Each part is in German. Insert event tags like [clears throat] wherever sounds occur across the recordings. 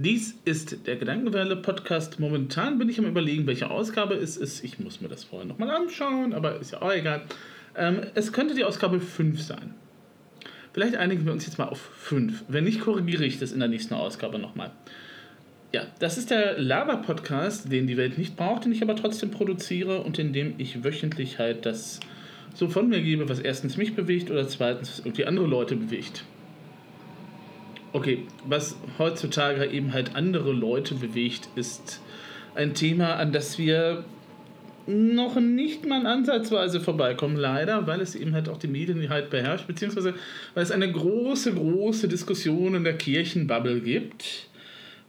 Dies ist der Gedankenwelle Podcast. Momentan bin ich am Überlegen, welche Ausgabe es ist. Ich muss mir das vorher nochmal anschauen, aber ist ja auch egal. Ähm, es könnte die Ausgabe 5 sein. Vielleicht einigen wir uns jetzt mal auf 5. Wenn nicht, korrigiere ich das in der nächsten Ausgabe nochmal. Ja, das ist der Lava-Podcast, den die Welt nicht braucht, den ich aber trotzdem produziere und in dem ich wöchentlich halt das so von mir gebe, was erstens mich bewegt oder zweitens irgendwie andere Leute bewegt. Okay, was heutzutage eben halt andere Leute bewegt, ist ein Thema, an das wir noch nicht mal ansatzweise vorbeikommen, leider, weil es eben halt auch die Medien halt beherrscht, beziehungsweise weil es eine große, große Diskussion in der Kirchenbubble gibt.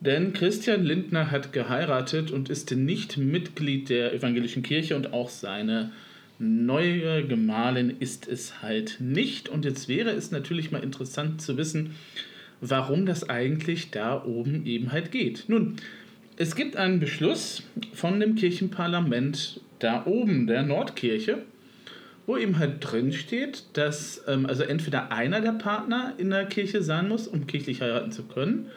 Denn Christian Lindner hat geheiratet und ist nicht Mitglied der evangelischen Kirche und auch seine neue Gemahlin ist es halt nicht. Und jetzt wäre es natürlich mal interessant zu wissen, warum das eigentlich da oben eben halt geht. Nun, es gibt einen Beschluss von dem Kirchenparlament da oben, der Nordkirche, wo eben halt drin steht, dass ähm, also entweder einer der Partner in der Kirche sein muss, um kirchlich heiraten zu können,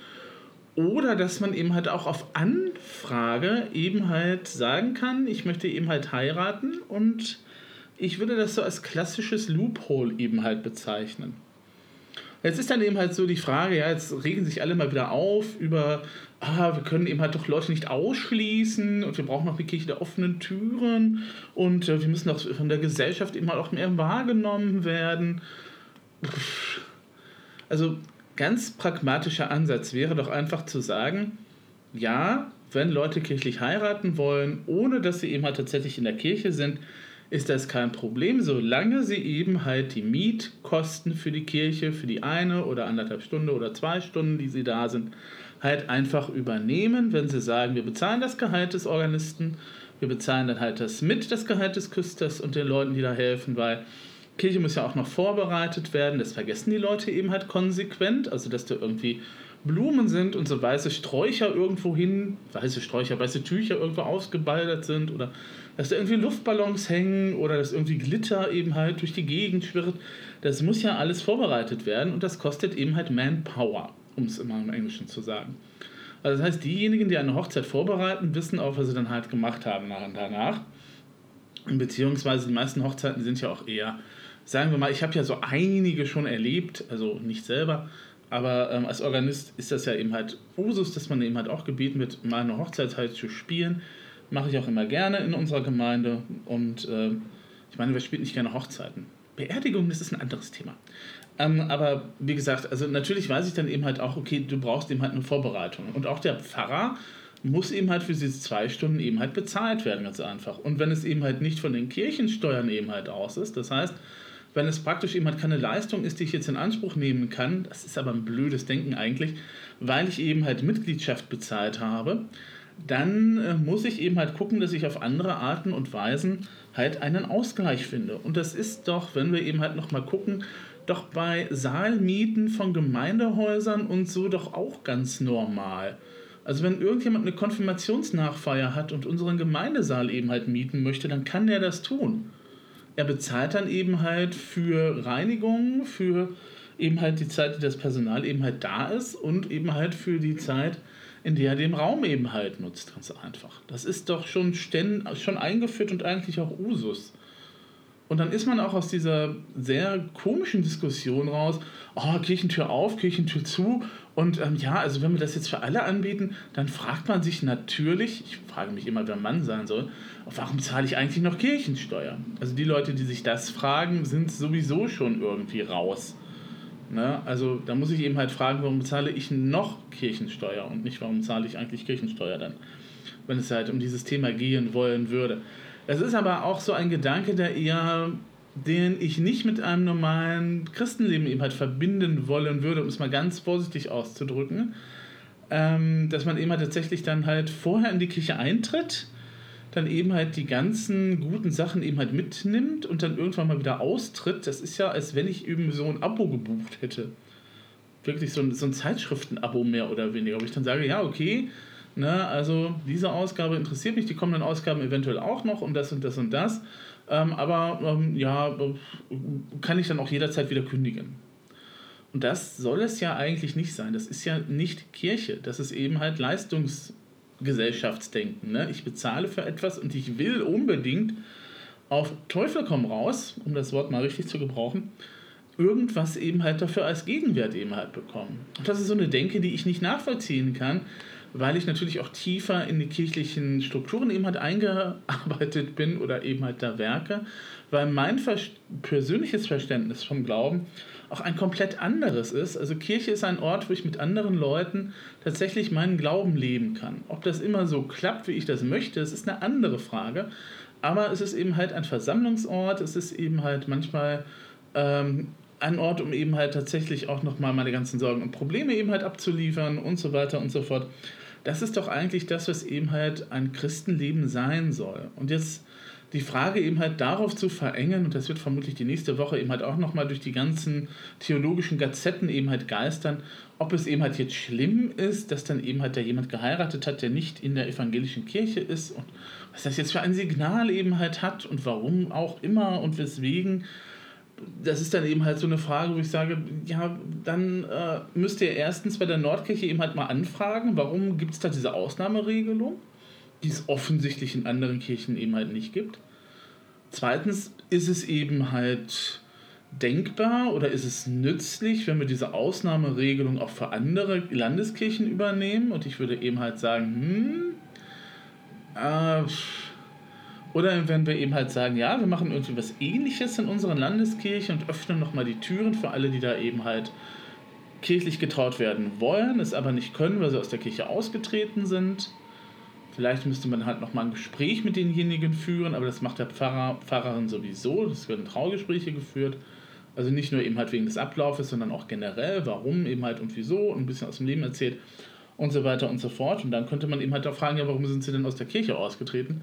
oder dass man eben halt auch auf Anfrage eben halt sagen kann, ich möchte eben halt heiraten und ich würde das so als klassisches Loophole eben halt bezeichnen. Jetzt ist dann eben halt so die Frage, ja, jetzt regen sich alle mal wieder auf über, ah, wir können eben halt doch Leute nicht ausschließen und wir brauchen auch die Kirche der offenen Türen und äh, wir müssen auch von der Gesellschaft eben halt auch mehr wahrgenommen werden. Also ganz pragmatischer Ansatz wäre doch einfach zu sagen, ja, wenn Leute kirchlich heiraten wollen, ohne dass sie eben halt tatsächlich in der Kirche sind, ist das kein Problem, solange sie eben halt die Mietkosten für die Kirche, für die eine oder anderthalb Stunden oder zwei Stunden, die sie da sind, halt einfach übernehmen, wenn sie sagen, wir bezahlen das Gehalt des Organisten, wir bezahlen dann halt das mit das Gehalt des Küsters und den Leuten, die da helfen, weil Kirche muss ja auch noch vorbereitet werden, das vergessen die Leute eben halt konsequent, also dass da irgendwie Blumen sind und so weiße Sträucher irgendwo hin, weiße Sträucher, weiße Tücher irgendwo ausgebaldert sind oder dass da irgendwie Luftballons hängen oder dass irgendwie Glitter eben halt durch die Gegend schwirrt. Das muss ja alles vorbereitet werden und das kostet eben halt Manpower, um es immer im Englischen zu sagen. Also das heißt, diejenigen, die eine Hochzeit vorbereiten, wissen auch, was sie dann halt gemacht haben nach und danach. Beziehungsweise die meisten Hochzeiten sind ja auch eher, sagen wir mal, ich habe ja so einige schon erlebt, also nicht selber, aber ähm, als Organist ist das ja eben halt Usus, dass man eben halt auch gebeten wird, mal eine Hochzeit halt zu spielen. Mache ich auch immer gerne in unserer Gemeinde. Und äh, ich meine, wer spielt nicht gerne Hochzeiten? Beerdigung, das ist ein anderes Thema. Ähm, aber wie gesagt, also natürlich weiß ich dann eben halt auch, okay, du brauchst eben halt eine Vorbereitung. Und auch der Pfarrer muss eben halt für diese zwei Stunden eben halt bezahlt werden, ganz einfach. Und wenn es eben halt nicht von den Kirchensteuern eben halt aus ist, das heißt, wenn es praktisch eben halt keine Leistung ist, die ich jetzt in Anspruch nehmen kann, das ist aber ein blödes Denken eigentlich, weil ich eben halt Mitgliedschaft bezahlt habe, dann äh, muss ich eben halt gucken, dass ich auf andere Arten und Weisen halt einen Ausgleich finde. Und das ist doch, wenn wir eben halt nochmal gucken, doch bei Saalmieten von Gemeindehäusern und so doch auch ganz normal. Also wenn irgendjemand eine Konfirmationsnachfeier hat und unseren Gemeindesaal eben halt mieten möchte, dann kann der das tun er bezahlt dann eben halt für Reinigung, für eben halt die Zeit, die das Personal eben halt da ist und eben halt für die Zeit, in der er den Raum eben halt nutzt, ganz einfach. Das ist doch schon, schon eingeführt und eigentlich auch Usus. Und dann ist man auch aus dieser sehr komischen Diskussion raus, oh, Kirchentür auf, Kirchentür zu. Und ähm, ja, also wenn wir das jetzt für alle anbieten, dann fragt man sich natürlich, ich frage mich immer, wer Mann sein soll, warum zahle ich eigentlich noch Kirchensteuer? Also die Leute, die sich das fragen, sind sowieso schon irgendwie raus. Ne? Also da muss ich eben halt fragen, warum bezahle ich noch Kirchensteuer und nicht, warum zahle ich eigentlich Kirchensteuer dann, wenn es halt um dieses Thema gehen wollen würde. Es ist aber auch so ein Gedanke, der eher, den ich nicht mit einem normalen Christenleben eben halt verbinden wollen würde, um es mal ganz vorsichtig auszudrücken. Ähm, dass man eben halt tatsächlich dann halt vorher in die Kirche eintritt, dann eben halt die ganzen guten Sachen eben halt mitnimmt und dann irgendwann mal wieder austritt. Das ist ja, als wenn ich eben so ein Abo gebucht hätte. Wirklich so ein, so ein Zeitschriften-Abo mehr oder weniger. Wo ich dann sage, ja, okay, Ne, also diese Ausgabe interessiert mich, die kommenden Ausgaben eventuell auch noch und das und das und das. Ähm, aber ähm, ja, kann ich dann auch jederzeit wieder kündigen. Und das soll es ja eigentlich nicht sein. Das ist ja nicht Kirche. Das ist eben halt Leistungsgesellschaftsdenken. Ne? Ich bezahle für etwas und ich will unbedingt auf Teufel komm raus, um das Wort mal richtig zu gebrauchen, irgendwas eben halt dafür als Gegenwert eben halt bekommen. Und das ist so eine Denke, die ich nicht nachvollziehen kann, weil ich natürlich auch tiefer in die kirchlichen Strukturen eben halt eingearbeitet bin oder eben halt da werke, weil mein persönliches Verständnis vom Glauben auch ein komplett anderes ist. Also Kirche ist ein Ort, wo ich mit anderen Leuten tatsächlich meinen Glauben leben kann. Ob das immer so klappt, wie ich das möchte, das ist eine andere Frage. Aber es ist eben halt ein Versammlungsort, es ist eben halt manchmal ähm, ein Ort, um eben halt tatsächlich auch nochmal meine ganzen Sorgen und Probleme eben halt abzuliefern und so weiter und so fort. Das ist doch eigentlich das, was eben halt ein Christenleben sein soll. Und jetzt die Frage eben halt darauf zu verengen, und das wird vermutlich die nächste Woche eben halt auch nochmal durch die ganzen theologischen Gazetten eben halt geistern, ob es eben halt jetzt schlimm ist, dass dann eben halt da jemand geheiratet hat, der nicht in der evangelischen Kirche ist und was das jetzt für ein Signal eben halt hat und warum auch immer und weswegen. Das ist dann eben halt so eine Frage, wo ich sage, ja, dann äh, müsst ihr erstens bei der Nordkirche eben halt mal anfragen, warum gibt es da diese Ausnahmeregelung? Die es offensichtlich in anderen Kirchen eben halt nicht gibt. Zweitens ist es eben halt denkbar oder ist es nützlich, wenn wir diese Ausnahmeregelung auch für andere Landeskirchen übernehmen? Und ich würde eben halt sagen, hm, äh, oder wenn wir eben halt sagen, ja, wir machen irgendwie was ähnliches in unseren Landeskirchen und öffnen nochmal die Türen für alle, die da eben halt kirchlich getraut werden wollen, es aber nicht können, weil sie aus der Kirche ausgetreten sind. Vielleicht müsste man halt nochmal ein Gespräch mit denjenigen führen, aber das macht der Pfarrer, Pfarrerin sowieso. Es werden Traugespräche geführt. Also nicht nur eben halt wegen des Ablaufes, sondern auch generell, warum eben halt und wieso ein bisschen aus dem Leben erzählt und so weiter und so fort. Und dann könnte man eben halt auch fragen, ja, warum sind sie denn aus der Kirche ausgetreten?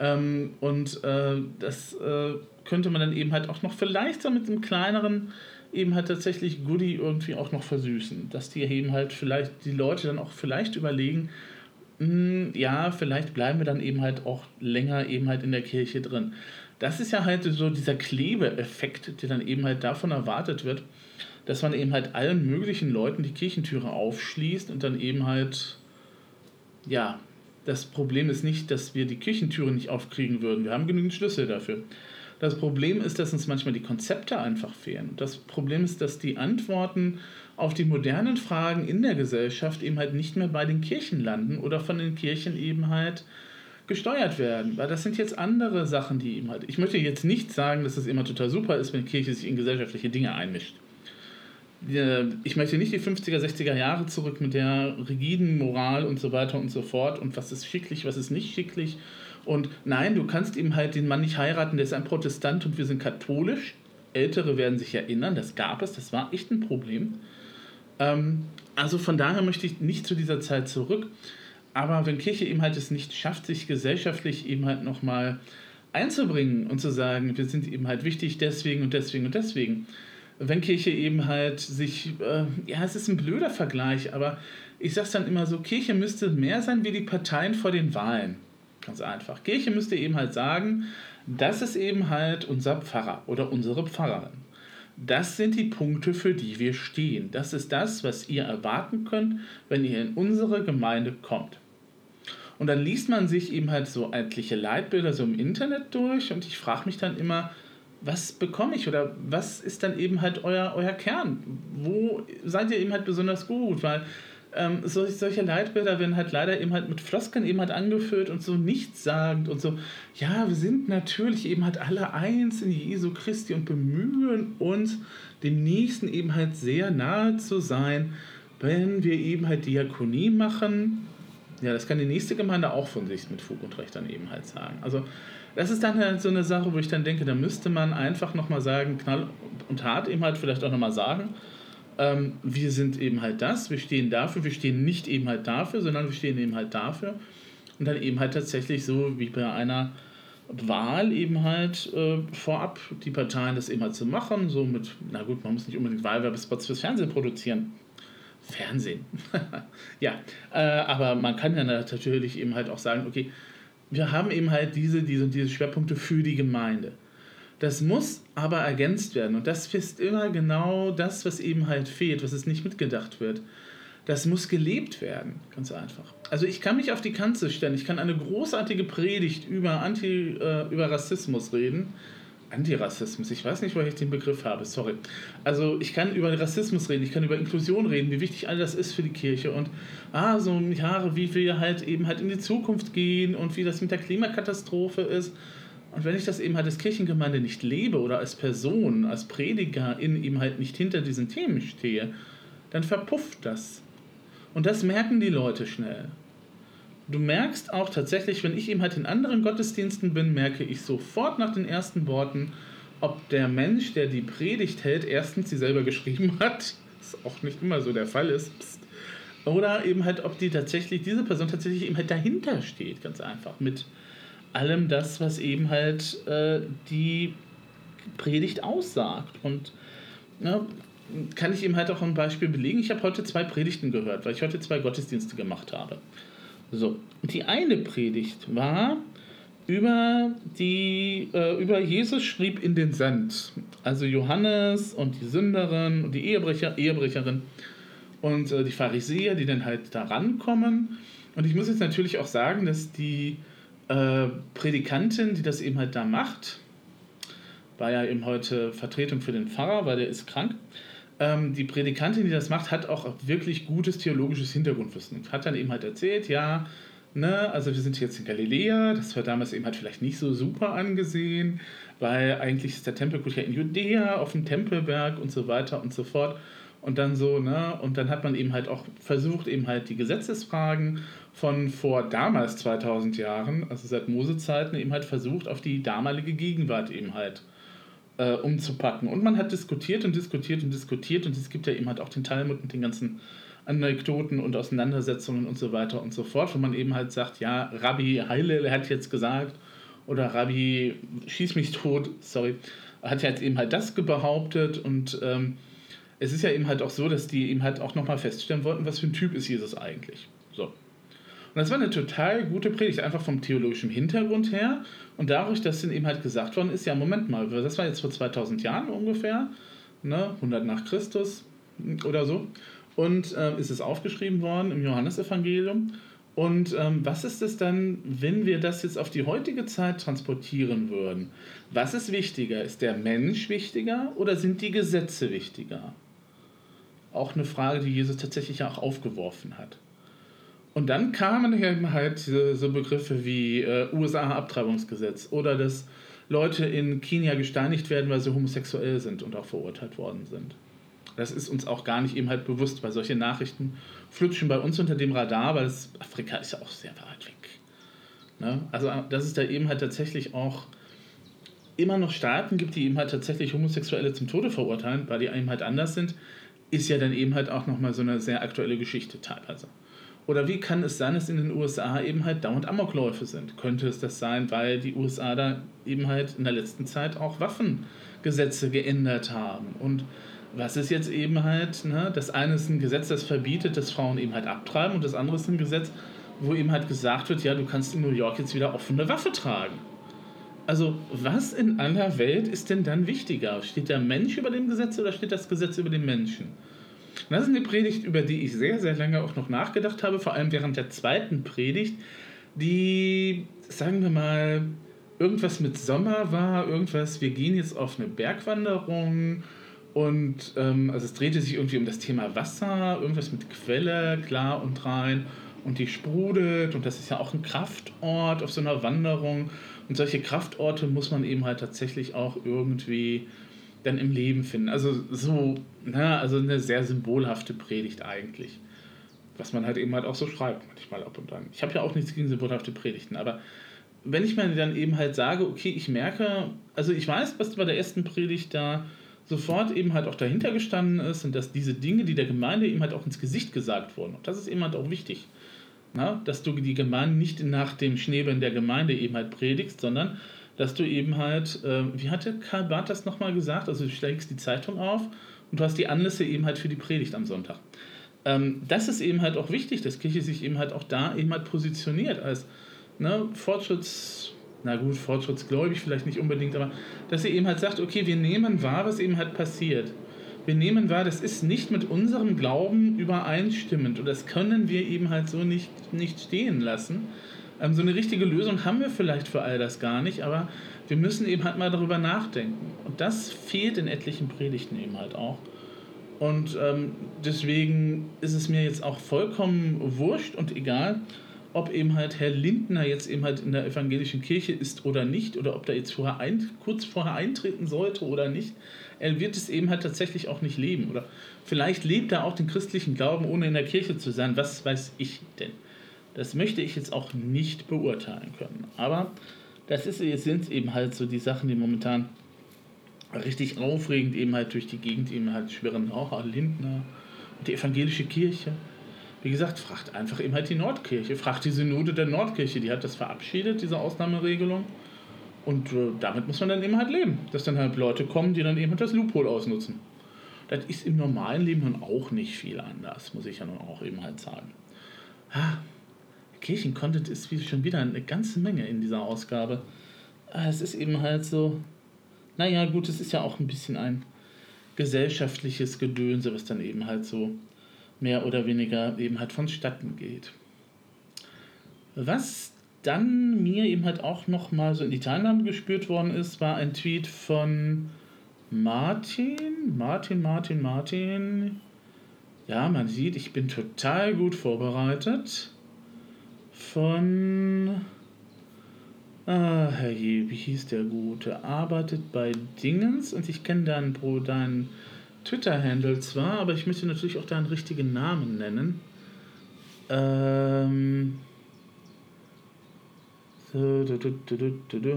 Ähm, und äh, das äh, könnte man dann eben halt auch noch vielleicht so mit einem kleineren eben halt tatsächlich Goodie irgendwie auch noch versüßen. Dass die eben halt vielleicht die Leute dann auch vielleicht überlegen, ja, vielleicht bleiben wir dann eben halt auch länger eben halt in der Kirche drin. Das ist ja halt so dieser Klebeeffekt, der dann eben halt davon erwartet wird, dass man eben halt allen möglichen Leuten die Kirchentüre aufschließt und dann eben halt, ja, das Problem ist nicht, dass wir die Kirchentüre nicht aufkriegen würden. Wir haben genügend Schlüssel dafür. Das Problem ist, dass uns manchmal die Konzepte einfach fehlen. Das Problem ist, dass die Antworten auf die modernen Fragen in der Gesellschaft eben halt nicht mehr bei den Kirchen landen oder von den Kirchen eben halt gesteuert werden. Weil das sind jetzt andere Sachen, die eben halt. Ich möchte jetzt nicht sagen, dass es immer total super ist, wenn Kirche sich in gesellschaftliche Dinge einmischt. Ich möchte nicht die 50er, 60er Jahre zurück mit der rigiden Moral und so weiter und so fort und was ist schicklich, was ist nicht schicklich. Und nein, du kannst eben halt den Mann nicht heiraten, der ist ein Protestant und wir sind katholisch. Ältere werden sich erinnern, das gab es, das war echt ein Problem. Ähm, also von daher möchte ich nicht zu dieser Zeit zurück. Aber wenn Kirche eben halt es nicht schafft, sich gesellschaftlich eben halt nochmal einzubringen und zu sagen, wir sind eben halt wichtig deswegen und deswegen und deswegen. Wenn Kirche eben halt sich, äh, ja, es ist ein blöder Vergleich, aber ich sage es dann immer so, Kirche müsste mehr sein wie die Parteien vor den Wahlen. Ganz einfach. Kirche müsste eben halt sagen, das ist eben halt unser Pfarrer oder unsere Pfarrerin. Das sind die Punkte, für die wir stehen. Das ist das, was ihr erwarten könnt, wenn ihr in unsere Gemeinde kommt. Und dann liest man sich eben halt so etliche Leitbilder so im Internet durch und ich frage mich dann immer, was bekomme ich oder was ist dann eben halt euer, euer Kern? Wo seid ihr eben halt besonders gut? Weil ähm, solche, solche Leitbilder werden halt leider eben halt mit Floskeln eben halt angeführt und so nichtssagend und so, ja, wir sind natürlich eben halt alle eins in Jesu Christi und bemühen uns, dem Nächsten eben halt sehr nahe zu sein, wenn wir eben halt Diakonie machen. Ja, das kann die nächste Gemeinde auch von sich mit Fug und Recht dann eben halt sagen. Also das ist dann halt so eine Sache, wo ich dann denke, da müsste man einfach nochmal sagen, knall und hart eben halt vielleicht auch nochmal sagen, ähm, wir sind eben halt das, wir stehen dafür, wir stehen nicht eben halt dafür, sondern wir stehen eben halt dafür. Und dann eben halt tatsächlich so wie bei einer Wahl eben halt äh, vorab die Parteien das eben halt zu machen, so mit, na gut, man muss nicht unbedingt Wahlwerbespots fürs Fernsehen produzieren. Fernsehen. [laughs] ja, äh, aber man kann ja natürlich eben halt auch sagen, okay, wir haben eben halt diese, diese, diese Schwerpunkte für die Gemeinde. Das muss aber ergänzt werden. Und das ist immer genau das, was eben halt fehlt, was es nicht mitgedacht wird. Das muss gelebt werden, ganz einfach. Also ich kann mich auf die Kanzel stellen, ich kann eine großartige Predigt über, Anti, äh, über Rassismus reden. Antirassismus, ich weiß nicht, woher ich den Begriff habe, sorry. Also ich kann über Rassismus reden, ich kann über Inklusion reden, wie wichtig all das ist für die Kirche und ah, so Jahre, wie wir halt eben halt in die Zukunft gehen und wie das mit der Klimakatastrophe ist. Und wenn ich das eben halt als Kirchengemeinde nicht lebe oder als Person, als Prediger in ihm halt nicht hinter diesen Themen stehe, dann verpufft das. Und das merken die Leute schnell. Du merkst auch tatsächlich, wenn ich eben halt in anderen Gottesdiensten bin, merke ich sofort nach den ersten Worten, ob der Mensch, der die Predigt hält, erstens sie selber geschrieben [laughs] hat, was auch nicht immer so der Fall ist, oder eben halt, ob die tatsächlich, diese Person tatsächlich eben halt dahinter steht, ganz einfach, mit allem das, was eben halt äh, die Predigt aussagt. Und ja, kann ich eben halt auch ein Beispiel belegen. Ich habe heute zwei Predigten gehört, weil ich heute zwei Gottesdienste gemacht habe. So, die eine Predigt war über die äh, über Jesus schrieb in den Sand. Also Johannes und die Sünderin und die Ehebrecher, Ehebrecherin und äh, die Pharisäer, die dann halt da rankommen. Und ich muss jetzt natürlich auch sagen, dass die äh, Predikantin, die das eben halt da macht, war ja eben heute Vertretung für den Pfarrer, weil der ist krank. Ähm, die Predikantin, die das macht, hat auch wirklich gutes theologisches Hintergrundwissen. Hat dann eben halt erzählt, ja, ne, also wir sind jetzt in Galiläa, das war damals eben halt vielleicht nicht so super angesehen, weil eigentlich ist der Tempelkult ja in Judäa, auf dem Tempelberg und so weiter und so fort. Und dann so, ne, und dann hat man eben halt auch versucht, eben halt die Gesetzesfragen von vor damals 2000 Jahren, also seit Mose-Zeiten, eben halt versucht, auf die damalige Gegenwart eben halt äh, umzupacken. Und man hat diskutiert und diskutiert und diskutiert und es gibt ja eben halt auch den Talmud mit den ganzen Anekdoten und Auseinandersetzungen und so weiter und so fort, wo man eben halt sagt, ja, Rabbi Heilel hat jetzt gesagt oder Rabbi Schieß mich tot, sorry, hat jetzt eben halt das behauptet und ähm, es ist ja eben halt auch so, dass die eben halt auch nochmal feststellen wollten, was für ein Typ ist Jesus eigentlich. So. Und das war eine total gute Predigt, einfach vom theologischen Hintergrund her. Und dadurch, dass dann eben halt gesagt worden ist, ja, Moment mal, das war jetzt vor 2000 Jahren ungefähr, ne, 100 nach Christus oder so. Und äh, ist es aufgeschrieben worden im Johannesevangelium. Und ähm, was ist es dann, wenn wir das jetzt auf die heutige Zeit transportieren würden? Was ist wichtiger? Ist der Mensch wichtiger oder sind die Gesetze wichtiger? Auch eine Frage, die Jesus tatsächlich auch aufgeworfen hat. Und dann kamen halt so Begriffe wie äh, USA-Abtreibungsgesetz oder dass Leute in Kenia gesteinigt werden, weil sie homosexuell sind und auch verurteilt worden sind. Das ist uns auch gar nicht eben halt bewusst, weil solche Nachrichten flutschen bei uns unter dem Radar, weil das Afrika ist ja auch sehr weit weg. Ne? Also, dass es da eben halt tatsächlich auch immer noch Staaten gibt, die eben halt tatsächlich Homosexuelle zum Tode verurteilen, weil die eben halt anders sind, ist ja dann eben halt auch nochmal so eine sehr aktuelle Geschichte teilweise. Oder wie kann es sein, dass in den USA eben halt dauernd Amokläufe sind? Könnte es das sein, weil die USA da eben halt in der letzten Zeit auch Waffengesetze geändert haben? Und was ist jetzt eben halt, ne? das eine ist ein Gesetz, das verbietet, dass Frauen eben halt abtreiben und das andere ist ein Gesetz, wo eben halt gesagt wird, ja, du kannst in New York jetzt wieder offene Waffe tragen. Also, was in aller Welt ist denn dann wichtiger? Steht der Mensch über dem Gesetz oder steht das Gesetz über den Menschen? das ist eine Predigt, über die ich sehr, sehr lange auch noch nachgedacht habe, vor allem während der zweiten Predigt, die, sagen wir mal, irgendwas mit Sommer war, irgendwas, wir gehen jetzt auf eine Bergwanderung und ähm, also es drehte sich irgendwie um das Thema Wasser, irgendwas mit Quelle, klar und rein und die sprudelt und das ist ja auch ein Kraftort auf so einer Wanderung und solche Kraftorte muss man eben halt tatsächlich auch irgendwie dann im Leben finden. Also so, na, also eine sehr symbolhafte Predigt eigentlich. Was man halt eben halt auch so schreibt, manchmal ab und an. Ich habe ja auch nichts gegen symbolhafte Predigten, aber wenn ich mir dann eben halt sage, okay, ich merke, also ich weiß, was bei der ersten Predigt da sofort eben halt auch dahinter gestanden ist und dass diese Dinge, die der Gemeinde eben halt auch ins Gesicht gesagt wurden, und das ist eben halt auch wichtig, na, dass du die Gemeinde nicht nach dem Schneebeln der Gemeinde eben halt predigst, sondern dass du eben halt, äh, wie hatte Karl Barth das nochmal gesagt? Also du schlägst die Zeitung auf und du hast die Anlässe eben halt für die Predigt am Sonntag. Ähm, das ist eben halt auch wichtig, dass Kirche sich eben halt auch da eben halt positioniert als ne, Fortschritts, na gut, fortschrittsgläubig vielleicht nicht unbedingt, aber dass sie eben halt sagt, okay, wir nehmen wahr, was eben halt passiert. Wir nehmen wahr, das ist nicht mit unserem Glauben übereinstimmend und das können wir eben halt so nicht, nicht stehen lassen. Ähm, so eine richtige Lösung haben wir vielleicht für all das gar nicht, aber wir müssen eben halt mal darüber nachdenken. Und das fehlt in etlichen Predigten eben halt auch. Und ähm, deswegen ist es mir jetzt auch vollkommen wurscht und egal, ob eben halt Herr Lindner jetzt eben halt in der evangelischen Kirche ist oder nicht, oder ob er jetzt vorher ein, kurz vorher eintreten sollte oder nicht. Er wird es eben halt tatsächlich auch nicht leben. Oder vielleicht lebt er auch den christlichen Glauben, ohne in der Kirche zu sein. Was weiß ich denn? Das möchte ich jetzt auch nicht beurteilen können. Aber das ist, sind eben halt so die Sachen, die momentan richtig aufregend eben halt durch die Gegend eben halt schwirren. Auch Lindner und die evangelische Kirche. Wie gesagt, fragt einfach eben halt die Nordkirche, fragt die Synode der Nordkirche, die hat das verabschiedet, diese Ausnahmeregelung. Und äh, damit muss man dann eben halt leben, dass dann halt Leute kommen, die dann eben halt das Loophole ausnutzen. Das ist im normalen Leben nun auch nicht viel anders, muss ich ja nun auch eben halt sagen. Ha, Kirchencontent ist schon wieder eine ganze Menge in dieser Ausgabe. Ah, es ist eben halt so, naja, gut, es ist ja auch ein bisschen ein gesellschaftliches Gedönse, was dann eben halt so mehr oder weniger eben halt vonstatten geht. Was dann mir eben halt auch noch mal so in die Teilnahme gespürt worden ist, war ein Tweet von Martin, Martin, Martin, Martin. Ja, man sieht, ich bin total gut vorbereitet. Von Ah, herrje, wie hieß der Gute? Arbeitet bei Dingens und ich kenne deinen, deinen Twitter-Handle zwar, aber ich möchte natürlich auch deinen richtigen Namen nennen. Ähm.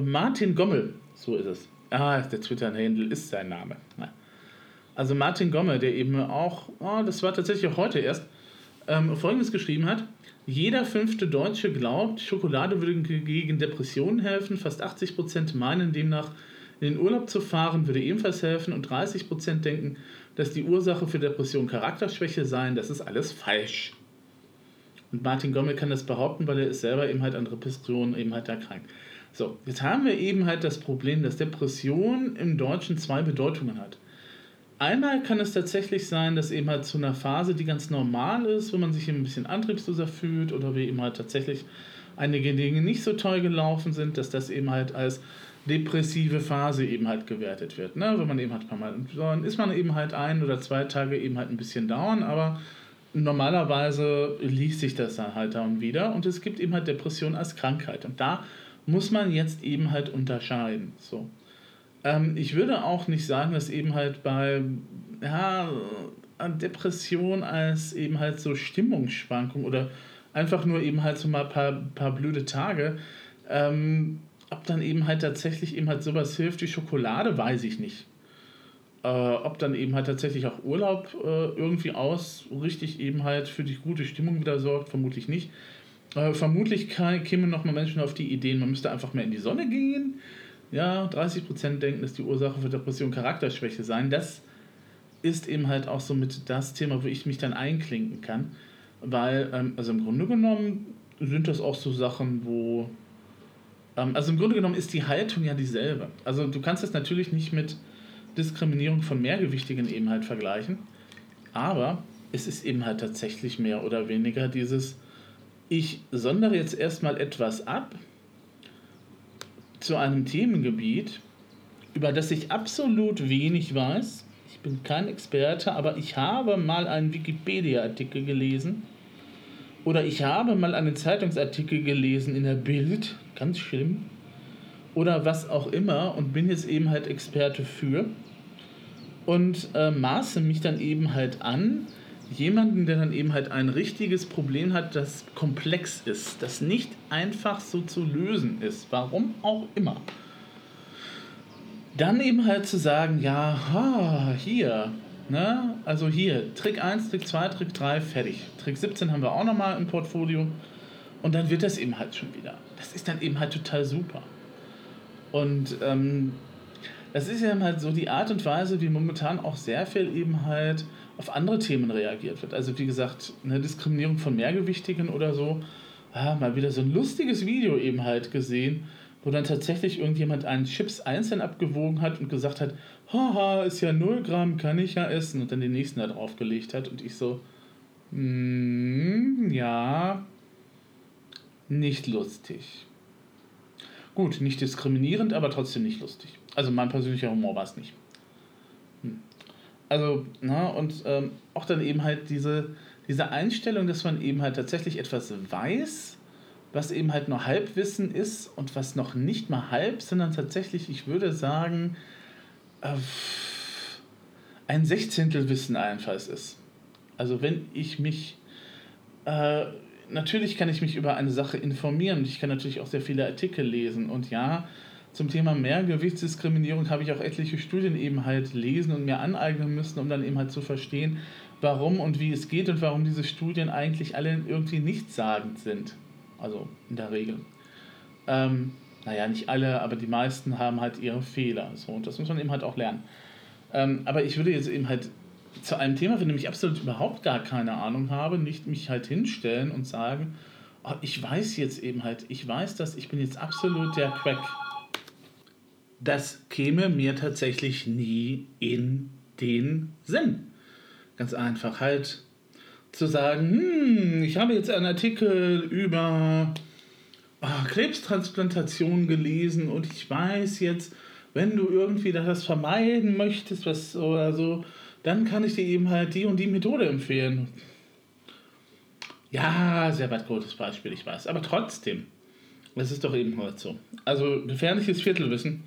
Martin Gommel, so ist es. Ah, der Twitter-Handle ist sein Name. Also Martin Gommel, der eben auch, oh, das war tatsächlich auch heute erst, ähm, Folgendes geschrieben hat. Jeder fünfte Deutsche glaubt, Schokolade würde gegen Depressionen helfen. Fast 80% meinen demnach, in den Urlaub zu fahren würde ebenfalls helfen. Und 30% denken, dass die Ursache für Depressionen Charakterschwäche seien. Das ist alles falsch. Und Martin Gommel kann das behaupten, weil er ist selber eben halt an Depressionen eben halt erkrankt. So, jetzt haben wir eben halt das Problem, dass Depression im Deutschen zwei Bedeutungen hat. Einmal kann es tatsächlich sein, dass eben halt zu einer Phase, die ganz normal ist, wenn man sich ein bisschen antriebsloser fühlt oder wie eben halt tatsächlich einige Dinge nicht so toll gelaufen sind, dass das eben halt als depressive Phase eben halt gewertet wird. Ne? Wenn man eben halt mal, dann ist man eben halt ein oder zwei Tage eben halt ein bisschen down, aber normalerweise liest sich das dann halt dann wieder und es gibt eben halt Depression als Krankheit und da muss man jetzt eben halt unterscheiden. So. Ähm, ich würde auch nicht sagen, dass eben halt bei ja, Depression als eben halt so Stimmungsschwankung oder einfach nur eben halt so mal ein paar, paar blöde Tage, ähm, ob dann eben halt tatsächlich eben halt sowas hilft wie Schokolade, weiß ich nicht. Äh, ob dann eben halt tatsächlich auch Urlaub äh, irgendwie aus richtig eben halt für die gute Stimmung wieder sorgt, vermutlich nicht. Äh, vermutlich kämen noch mal Menschen auf die Ideen, man müsste einfach mehr in die Sonne gehen ja, 30% denken, dass die Ursache für Depression Charakterschwäche sein. Das ist eben halt auch so mit das Thema, wo ich mich dann einklinken kann. Weil, ähm, also im Grunde genommen sind das auch so Sachen, wo. Ähm, also im Grunde genommen ist die Haltung ja dieselbe. Also du kannst das natürlich nicht mit Diskriminierung von Mehrgewichtigen eben halt vergleichen. Aber es ist eben halt tatsächlich mehr oder weniger dieses, ich sondere jetzt erstmal etwas ab, zu einem Themengebiet, über das ich absolut wenig weiß. Ich bin kein Experte, aber ich habe mal einen Wikipedia-Artikel gelesen. Oder ich habe mal einen Zeitungsartikel gelesen in der Bild, ganz schlimm. Oder was auch immer und bin jetzt eben halt Experte für. Und äh, maße mich dann eben halt an, jemanden, der dann eben halt ein richtiges Problem hat, das komplex ist, das nicht einfach so zu lösen ist, warum auch immer. Dann eben halt zu sagen, ja, hier, ne, also hier, Trick 1, Trick 2, Trick 3, fertig. Trick 17 haben wir auch nochmal im Portfolio. Und dann wird das eben halt schon wieder. Das ist dann eben halt total super. Und ähm, das ist ja halt so die Art und Weise, wie momentan auch sehr viel eben halt auf andere Themen reagiert wird. Also wie gesagt, eine Diskriminierung von Mehrgewichtigen oder so. Ah, mal wieder so ein lustiges Video eben halt gesehen, wo dann tatsächlich irgendjemand einen Chips einzeln abgewogen hat und gesagt hat, haha, ist ja 0 Gramm, kann ich ja essen und dann den nächsten da draufgelegt hat und ich so, mm, ja, nicht lustig. Gut, nicht diskriminierend, aber trotzdem nicht lustig. Also mein persönlicher Humor war es nicht. Hm. Also, na, und ähm, auch dann eben halt diese, diese Einstellung, dass man eben halt tatsächlich etwas weiß, was eben halt nur Halbwissen ist und was noch nicht mal halb, sondern tatsächlich, ich würde sagen, äh, ein Sechzehntel Wissen allenfalls ist. Also wenn ich mich äh, natürlich kann ich mich über eine Sache informieren und ich kann natürlich auch sehr viele Artikel lesen. Und ja, zum Thema Mehrgewichtsdiskriminierung habe ich auch etliche Studien eben halt lesen und mir aneignen müssen, um dann eben halt zu verstehen, warum und wie es geht und warum diese Studien eigentlich alle irgendwie nichtssagend sind. Also in der Regel. Ähm, naja, nicht alle, aber die meisten haben halt ihre Fehler. So, und das muss man eben halt auch lernen. Ähm, aber ich würde jetzt eben halt zu einem Thema, von dem ich absolut überhaupt gar keine Ahnung habe, nicht mich halt hinstellen und sagen, oh, ich weiß jetzt eben halt, ich weiß das, ich bin jetzt absolut der Crack. Das käme mir tatsächlich nie in den Sinn. Ganz einfach halt zu sagen, hm, ich habe jetzt einen Artikel über oh, Krebstransplantation gelesen und ich weiß jetzt, wenn du irgendwie das vermeiden möchtest, was oder so, dann kann ich dir eben halt die und die Methode empfehlen. Ja, sehr weit gutes Beispiel, ich weiß. Aber trotzdem, das ist doch eben heute so. Also gefährliches Viertelwissen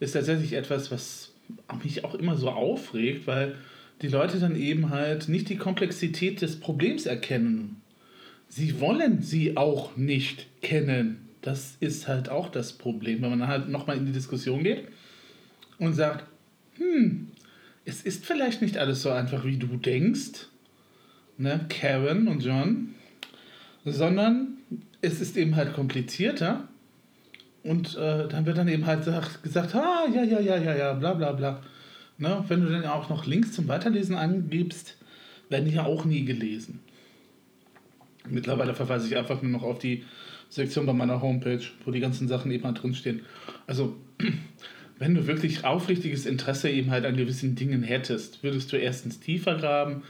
ist tatsächlich etwas, was mich auch immer so aufregt, weil die Leute dann eben halt nicht die Komplexität des Problems erkennen. Sie wollen sie auch nicht kennen. Das ist halt auch das Problem, wenn man dann halt nochmal in die Diskussion geht und sagt, hm, es ist vielleicht nicht alles so einfach, wie du denkst, ne, Karen und John, sondern es ist eben halt komplizierter. Und äh, dann wird dann eben halt gesagt, ah, ja, ja, ja, ja, ja, bla, bla, bla. Ne? Wenn du dann auch noch Links zum Weiterlesen angibst, werden die ja auch nie gelesen. Mittlerweile verweise ich einfach nur noch auf die Sektion bei meiner Homepage, wo die ganzen Sachen eben halt drinstehen. Also wenn du wirklich aufrichtiges Interesse eben halt an gewissen Dingen hättest, würdest du erstens tiefer graben,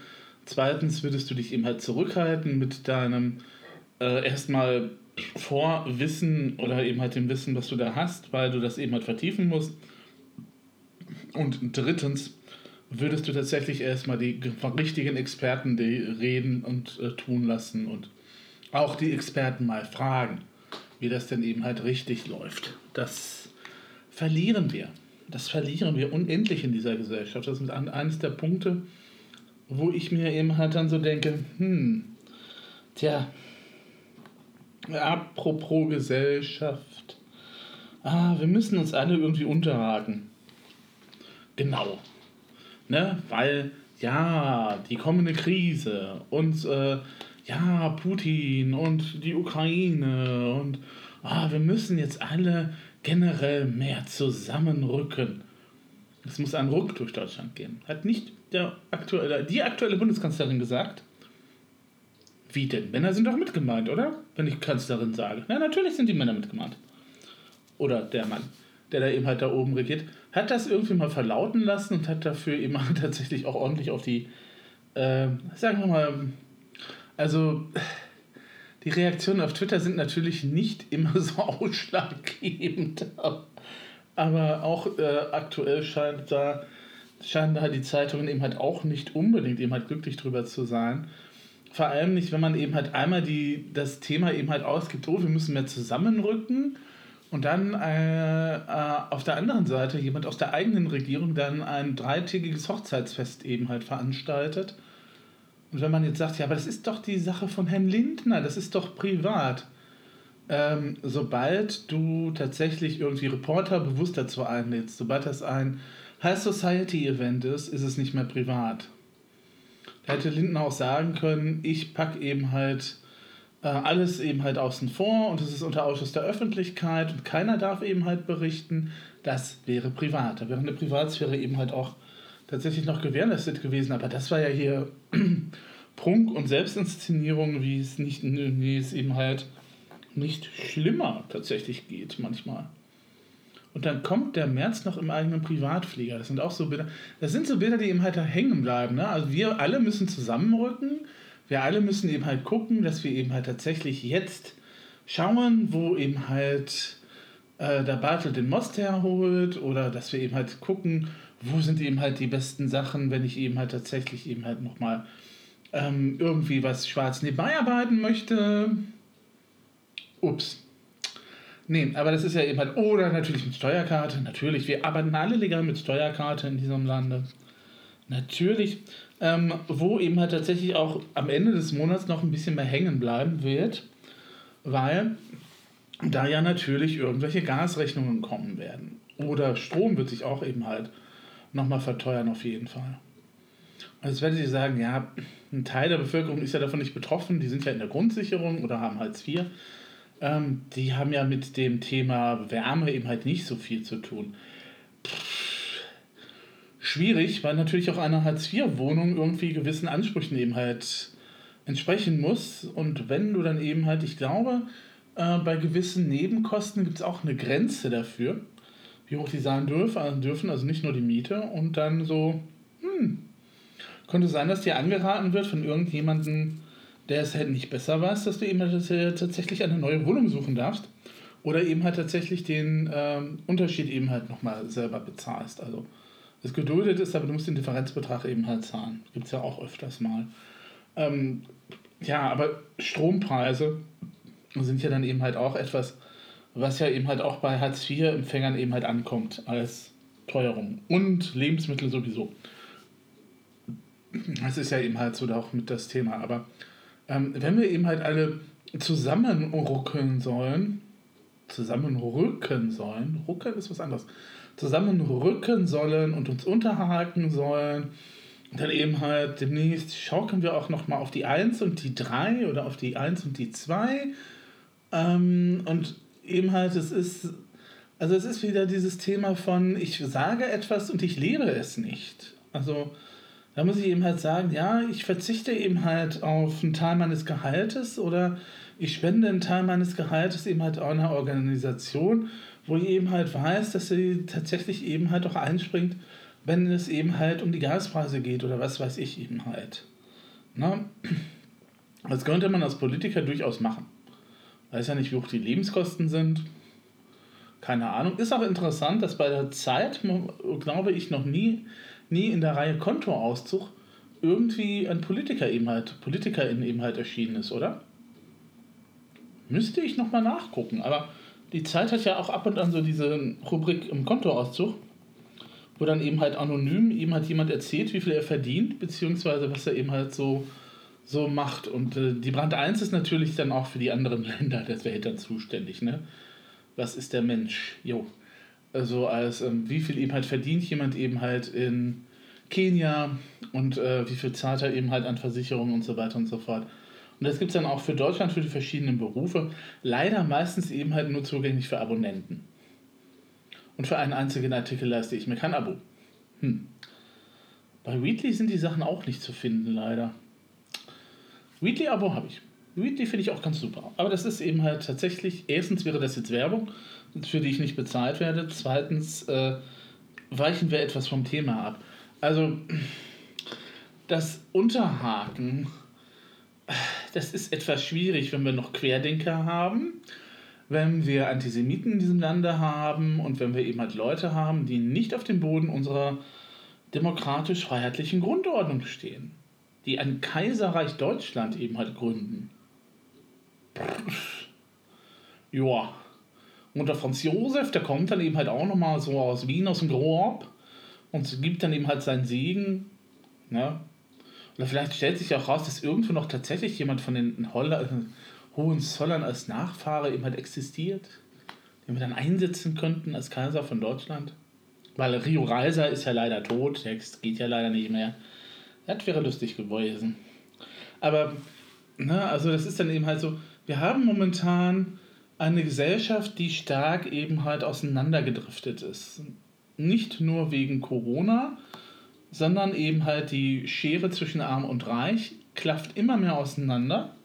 zweitens würdest du dich eben halt zurückhalten mit deinem äh, erstmal Vorwissen oder eben halt dem Wissen, was du da hast, weil du das eben halt vertiefen musst. Und drittens würdest du tatsächlich erstmal die richtigen Experten die reden und äh, tun lassen und auch die Experten mal fragen, wie das denn eben halt richtig läuft. Das verlieren wir. Das verlieren wir unendlich in dieser Gesellschaft. Das ist eines der Punkte, wo ich mir eben halt dann so denke, hm, tja, apropos Gesellschaft, ah, wir müssen uns alle irgendwie unterraten. Genau. Ne? Weil, ja, die kommende Krise und äh, ja, Putin und die Ukraine und ah, wir müssen jetzt alle generell mehr zusammenrücken. Es muss ein Ruck durch Deutschland gehen. Hat nicht der aktuelle, die aktuelle Bundeskanzlerin gesagt? Wie denn? Männer sind doch mit gemeint, oder? Wenn ich Kanzlerin sage. Ja, natürlich sind die Männer mit gemeint. Oder der Mann, der da eben halt da oben regiert. Hat das irgendwie mal verlauten lassen und hat dafür eben [laughs] tatsächlich auch ordentlich auf die, äh, sagen wir mal, also die Reaktionen auf Twitter sind natürlich nicht immer so [laughs] ausschlaggebend, aber auch äh, aktuell scheint da, scheinen da die Zeitungen eben halt auch nicht unbedingt eben halt glücklich drüber zu sein. Vor allem nicht, wenn man eben halt einmal die, das Thema eben halt ausgibt, oh, wir müssen mehr zusammenrücken und dann äh, äh, auf der anderen Seite jemand aus der eigenen Regierung dann ein dreitägiges Hochzeitsfest eben halt veranstaltet wenn man jetzt sagt, ja, aber das ist doch die Sache von Herrn Lindner, das ist doch privat. Ähm, sobald du tatsächlich irgendwie Reporter bewusst dazu einlädst, sobald das ein High Society Event ist, ist es nicht mehr privat. Da hätte Lindner auch sagen können, ich packe eben halt äh, alles eben halt außen vor und es ist unter Ausschuss der Öffentlichkeit und keiner darf eben halt berichten. Das wäre privat. Da wäre eine Privatsphäre eben halt auch tatsächlich noch gewährleistet gewesen. Aber das war ja hier [clears throat] Prunk und Selbstinszenierung, wie es nicht, wie es eben halt nicht schlimmer tatsächlich geht manchmal. Und dann kommt der März noch im eigenen Privatflieger. Das sind auch so Bilder. Das sind so Bilder, die eben halt da hängen bleiben. Ne? Also wir alle müssen zusammenrücken. Wir alle müssen eben halt gucken, dass wir eben halt tatsächlich jetzt schauen, wo eben halt äh, der Bartel den Most herholt oder dass wir eben halt gucken, wo sind eben halt die besten Sachen, wenn ich eben halt tatsächlich eben halt nochmal ähm, irgendwie was schwarz nebenbei arbeiten möchte. Ups. Nee, aber das ist ja eben halt, oder natürlich mit Steuerkarte, natürlich, wir arbeiten alle legal mit Steuerkarte in diesem Lande. Natürlich, ähm, wo eben halt tatsächlich auch am Ende des Monats noch ein bisschen mehr hängen bleiben wird, weil da ja natürlich irgendwelche Gasrechnungen kommen werden. Oder Strom wird sich auch eben halt nochmal verteuern auf jeden Fall. Also jetzt werdet ihr sagen, ja, ein Teil der Bevölkerung ist ja davon nicht betroffen, die sind ja in der Grundsicherung oder haben Hartz IV. Ähm, die haben ja mit dem Thema Wärme eben halt nicht so viel zu tun. Pff, schwierig, weil natürlich auch eine Hartz-IV-Wohnung irgendwie gewissen Ansprüchen eben halt entsprechen muss. Und wenn du dann eben halt, ich glaube, äh, bei gewissen Nebenkosten gibt es auch eine Grenze dafür, wie hoch die sein dürfen, dürfen, also nicht nur die Miete. Und dann so, hm, könnte sein, dass dir angeraten wird von irgendjemandem, der es halt nicht besser weiß, dass du eben halt tatsächlich eine neue Wohnung suchen darfst. Oder eben halt tatsächlich den ähm, Unterschied eben halt nochmal selber bezahlst. Also es geduldet ist, aber du musst den Differenzbetrag eben halt zahlen. Gibt es ja auch öfters mal. Ähm, ja, aber Strompreise sind ja dann eben halt auch etwas, was ja eben halt auch bei Hartz-IV-Empfängern eben halt ankommt als Teuerung. Und Lebensmittel sowieso. Das ist ja eben halt so auch mit das Thema. Aber ähm, wenn wir eben halt alle zusammenruckeln sollen, zusammenrücken sollen, ruckeln ist was anderes, zusammenrücken sollen und uns unterhaken sollen, dann eben halt demnächst schaukeln wir auch nochmal auf die 1 und die 3 oder auf die 1 und die 2 ähm, und eben halt, es ist, also es ist wieder dieses Thema von, ich sage etwas und ich lebe es nicht. Also da muss ich eben halt sagen, ja, ich verzichte eben halt auf einen Teil meines Gehaltes oder ich spende einen Teil meines Gehaltes eben halt auch einer Organisation, wo ich eben halt weiß, dass sie tatsächlich eben halt auch einspringt, wenn es eben halt um die Gaspreise geht oder was weiß ich eben halt. Na? Das könnte man als Politiker durchaus machen. Weiß ja nicht, wie hoch die Lebenskosten sind. Keine Ahnung. Ist auch interessant, dass bei der Zeit, glaube ich, noch nie nie in der Reihe Kontoauszug irgendwie ein Politiker eben halt, Politikerin eben halt erschienen ist, oder? Müsste ich nochmal nachgucken, aber die Zeit hat ja auch ab und an so diese Rubrik im Kontoauszug, wo dann eben halt anonym eben halt jemand erzählt, wie viel er verdient, beziehungsweise was er eben halt so, so macht. Und äh, die Brand 1 ist natürlich dann auch für die anderen [laughs] Länder, das wäre dann zuständig, ne? Was ist der Mensch? Jo also als ähm, wie viel eben halt verdient jemand eben halt in Kenia und äh, wie viel zahlt er eben halt an Versicherungen und so weiter und so fort. Und das gibt es dann auch für Deutschland für die verschiedenen Berufe. Leider meistens eben halt nur zugänglich für Abonnenten. Und für einen einzigen Artikel leiste ich mir kein Abo. Hm. Bei Weekly sind die Sachen auch nicht zu finden, leider. Weekly-Abo habe ich. Weekly finde ich auch ganz super. Aber das ist eben halt tatsächlich, erstens wäre das jetzt Werbung für die ich nicht bezahlt werde. Zweitens äh, weichen wir etwas vom Thema ab. Also das Unterhaken, das ist etwas schwierig, wenn wir noch Querdenker haben, wenn wir Antisemiten in diesem Lande haben und wenn wir eben halt Leute haben, die nicht auf dem Boden unserer demokratisch-freiheitlichen Grundordnung stehen, die ein Kaiserreich Deutschland eben halt gründen. Ja, und der Franz Josef, der kommt dann eben halt auch nochmal so aus Wien, aus dem Grob und gibt dann eben halt seinen Segen. Ne? Oder vielleicht stellt sich auch raus, dass irgendwo noch tatsächlich jemand von den Holler, Hohenzollern als Nachfahre eben halt existiert, den wir dann einsetzen könnten als Kaiser von Deutschland. Weil Rio Reiser ist ja leider tot, der geht ja leider nicht mehr. Das wäre lustig gewesen. Aber, ne, also das ist dann eben halt so, wir haben momentan eine Gesellschaft, die stark eben halt auseinandergedriftet ist. Nicht nur wegen Corona, sondern eben halt die Schere zwischen Arm und Reich klafft immer mehr auseinander.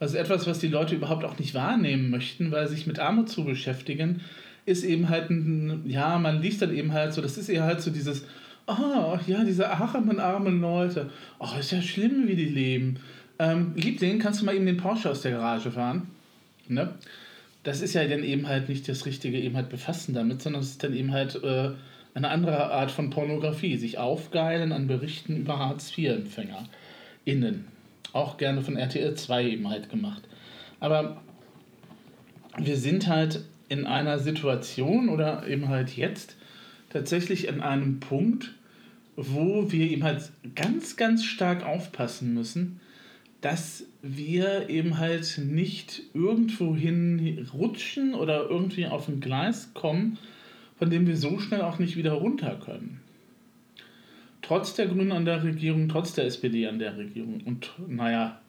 Also etwas, was die Leute überhaupt auch nicht wahrnehmen möchten, weil sich mit Armut zu beschäftigen, ist eben halt ein, ja, man liest dann eben halt so, das ist eher halt so dieses, oh, ja, diese armen, armen Leute. Oh, ist ja schlimm, wie die leben. Ähm, Liebling, kannst du mal eben den Porsche aus der Garage fahren? Ne? Das ist ja dann eben halt nicht das richtige eben halt Befassen damit, sondern es ist dann eben halt äh, eine andere Art von Pornografie, sich aufgeilen an Berichten über Hartz-IV-Empfänger. Innen. Auch gerne von RTL 2 eben halt gemacht. Aber wir sind halt in einer Situation oder eben halt jetzt tatsächlich an einem Punkt, wo wir eben halt ganz, ganz stark aufpassen müssen, dass wir eben halt nicht irgendwohin rutschen oder irgendwie auf ein Gleis kommen, von dem wir so schnell auch nicht wieder runter können. Trotz der Grünen an der Regierung, trotz der SPD an der Regierung. Und naja,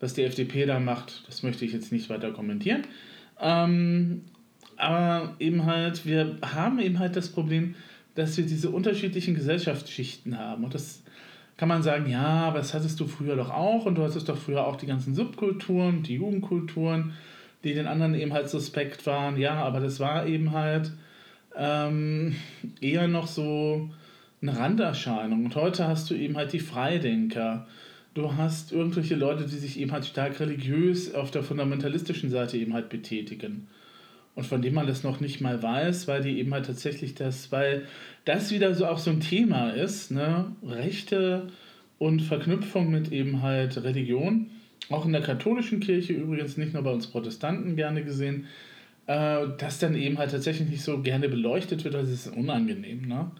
was die FDP da macht, das möchte ich jetzt nicht weiter kommentieren. Ähm, aber eben halt, wir haben eben halt das Problem, dass wir diese unterschiedlichen Gesellschaftsschichten haben. Und das kann man sagen, ja, aber das hattest du früher doch auch und du hattest doch früher auch die ganzen Subkulturen, die Jugendkulturen, die den anderen eben halt suspekt waren. Ja, aber das war eben halt ähm, eher noch so eine Randerscheinung. Und heute hast du eben halt die Freidenker. Du hast irgendwelche Leute, die sich eben halt stark religiös auf der fundamentalistischen Seite eben halt betätigen und von dem man das noch nicht mal weiß, weil die eben halt tatsächlich das, weil das wieder so auch so ein Thema ist, ne? Rechte und Verknüpfung mit eben halt Religion. Auch in der katholischen Kirche übrigens, nicht nur bei uns Protestanten gerne gesehen, äh, das dann eben halt tatsächlich nicht so gerne beleuchtet wird, weil es ist unangenehm. Ne?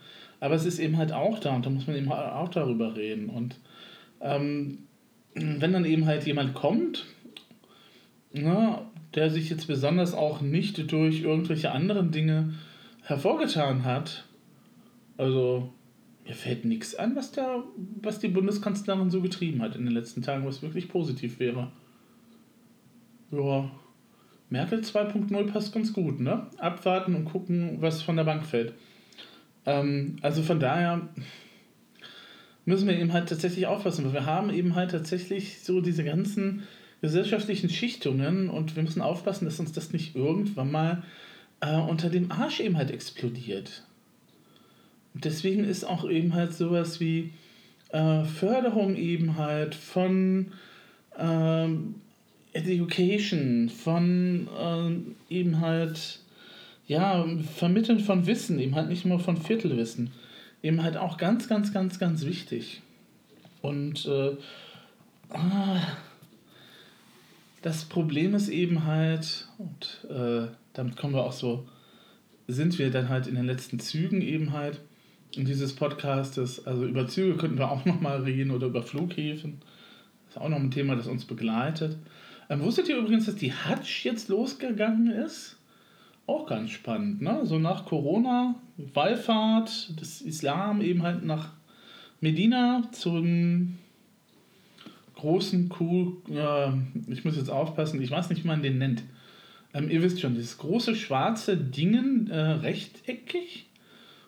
Aber es ist eben halt auch da und da muss man eben auch darüber reden. Und ähm, wenn dann eben halt jemand kommt, ne, der sich jetzt besonders auch nicht durch irgendwelche anderen Dinge hervorgetan hat. Also, mir fällt nichts an, was, der, was die Bundeskanzlerin so getrieben hat in den letzten Tagen, was wirklich positiv wäre. Ja, Merkel 2.0 passt ganz gut, ne? Abwarten und gucken, was von der Bank fällt. Ähm, also von daher müssen wir eben halt tatsächlich aufpassen, weil wir haben eben halt tatsächlich so diese ganzen gesellschaftlichen Schichtungen und wir müssen aufpassen, dass uns das nicht irgendwann mal äh, unter dem Arsch eben halt explodiert. Und deswegen ist auch eben halt sowas wie äh, Förderung eben halt von äh, Education, von äh, eben halt ja, Vermitteln von Wissen, eben halt nicht nur von Viertelwissen, eben halt auch ganz, ganz, ganz, ganz wichtig. Und äh, ah, das Problem ist eben halt, und äh, damit kommen wir auch so, sind wir dann halt in den letzten Zügen eben halt in dieses Podcastes. Also über Züge könnten wir auch nochmal reden oder über Flughäfen. Das ist auch noch ein Thema, das uns begleitet. Ähm, wusstet ihr übrigens, dass die Hajj jetzt losgegangen ist? Auch ganz spannend, ne? So nach Corona, Wallfahrt des Islam eben halt nach Medina zum großen Kuh, äh, ich muss jetzt aufpassen, ich weiß nicht, wie man den nennt. Ähm, ihr wisst schon, dieses große schwarze Dingen, äh, rechteckig.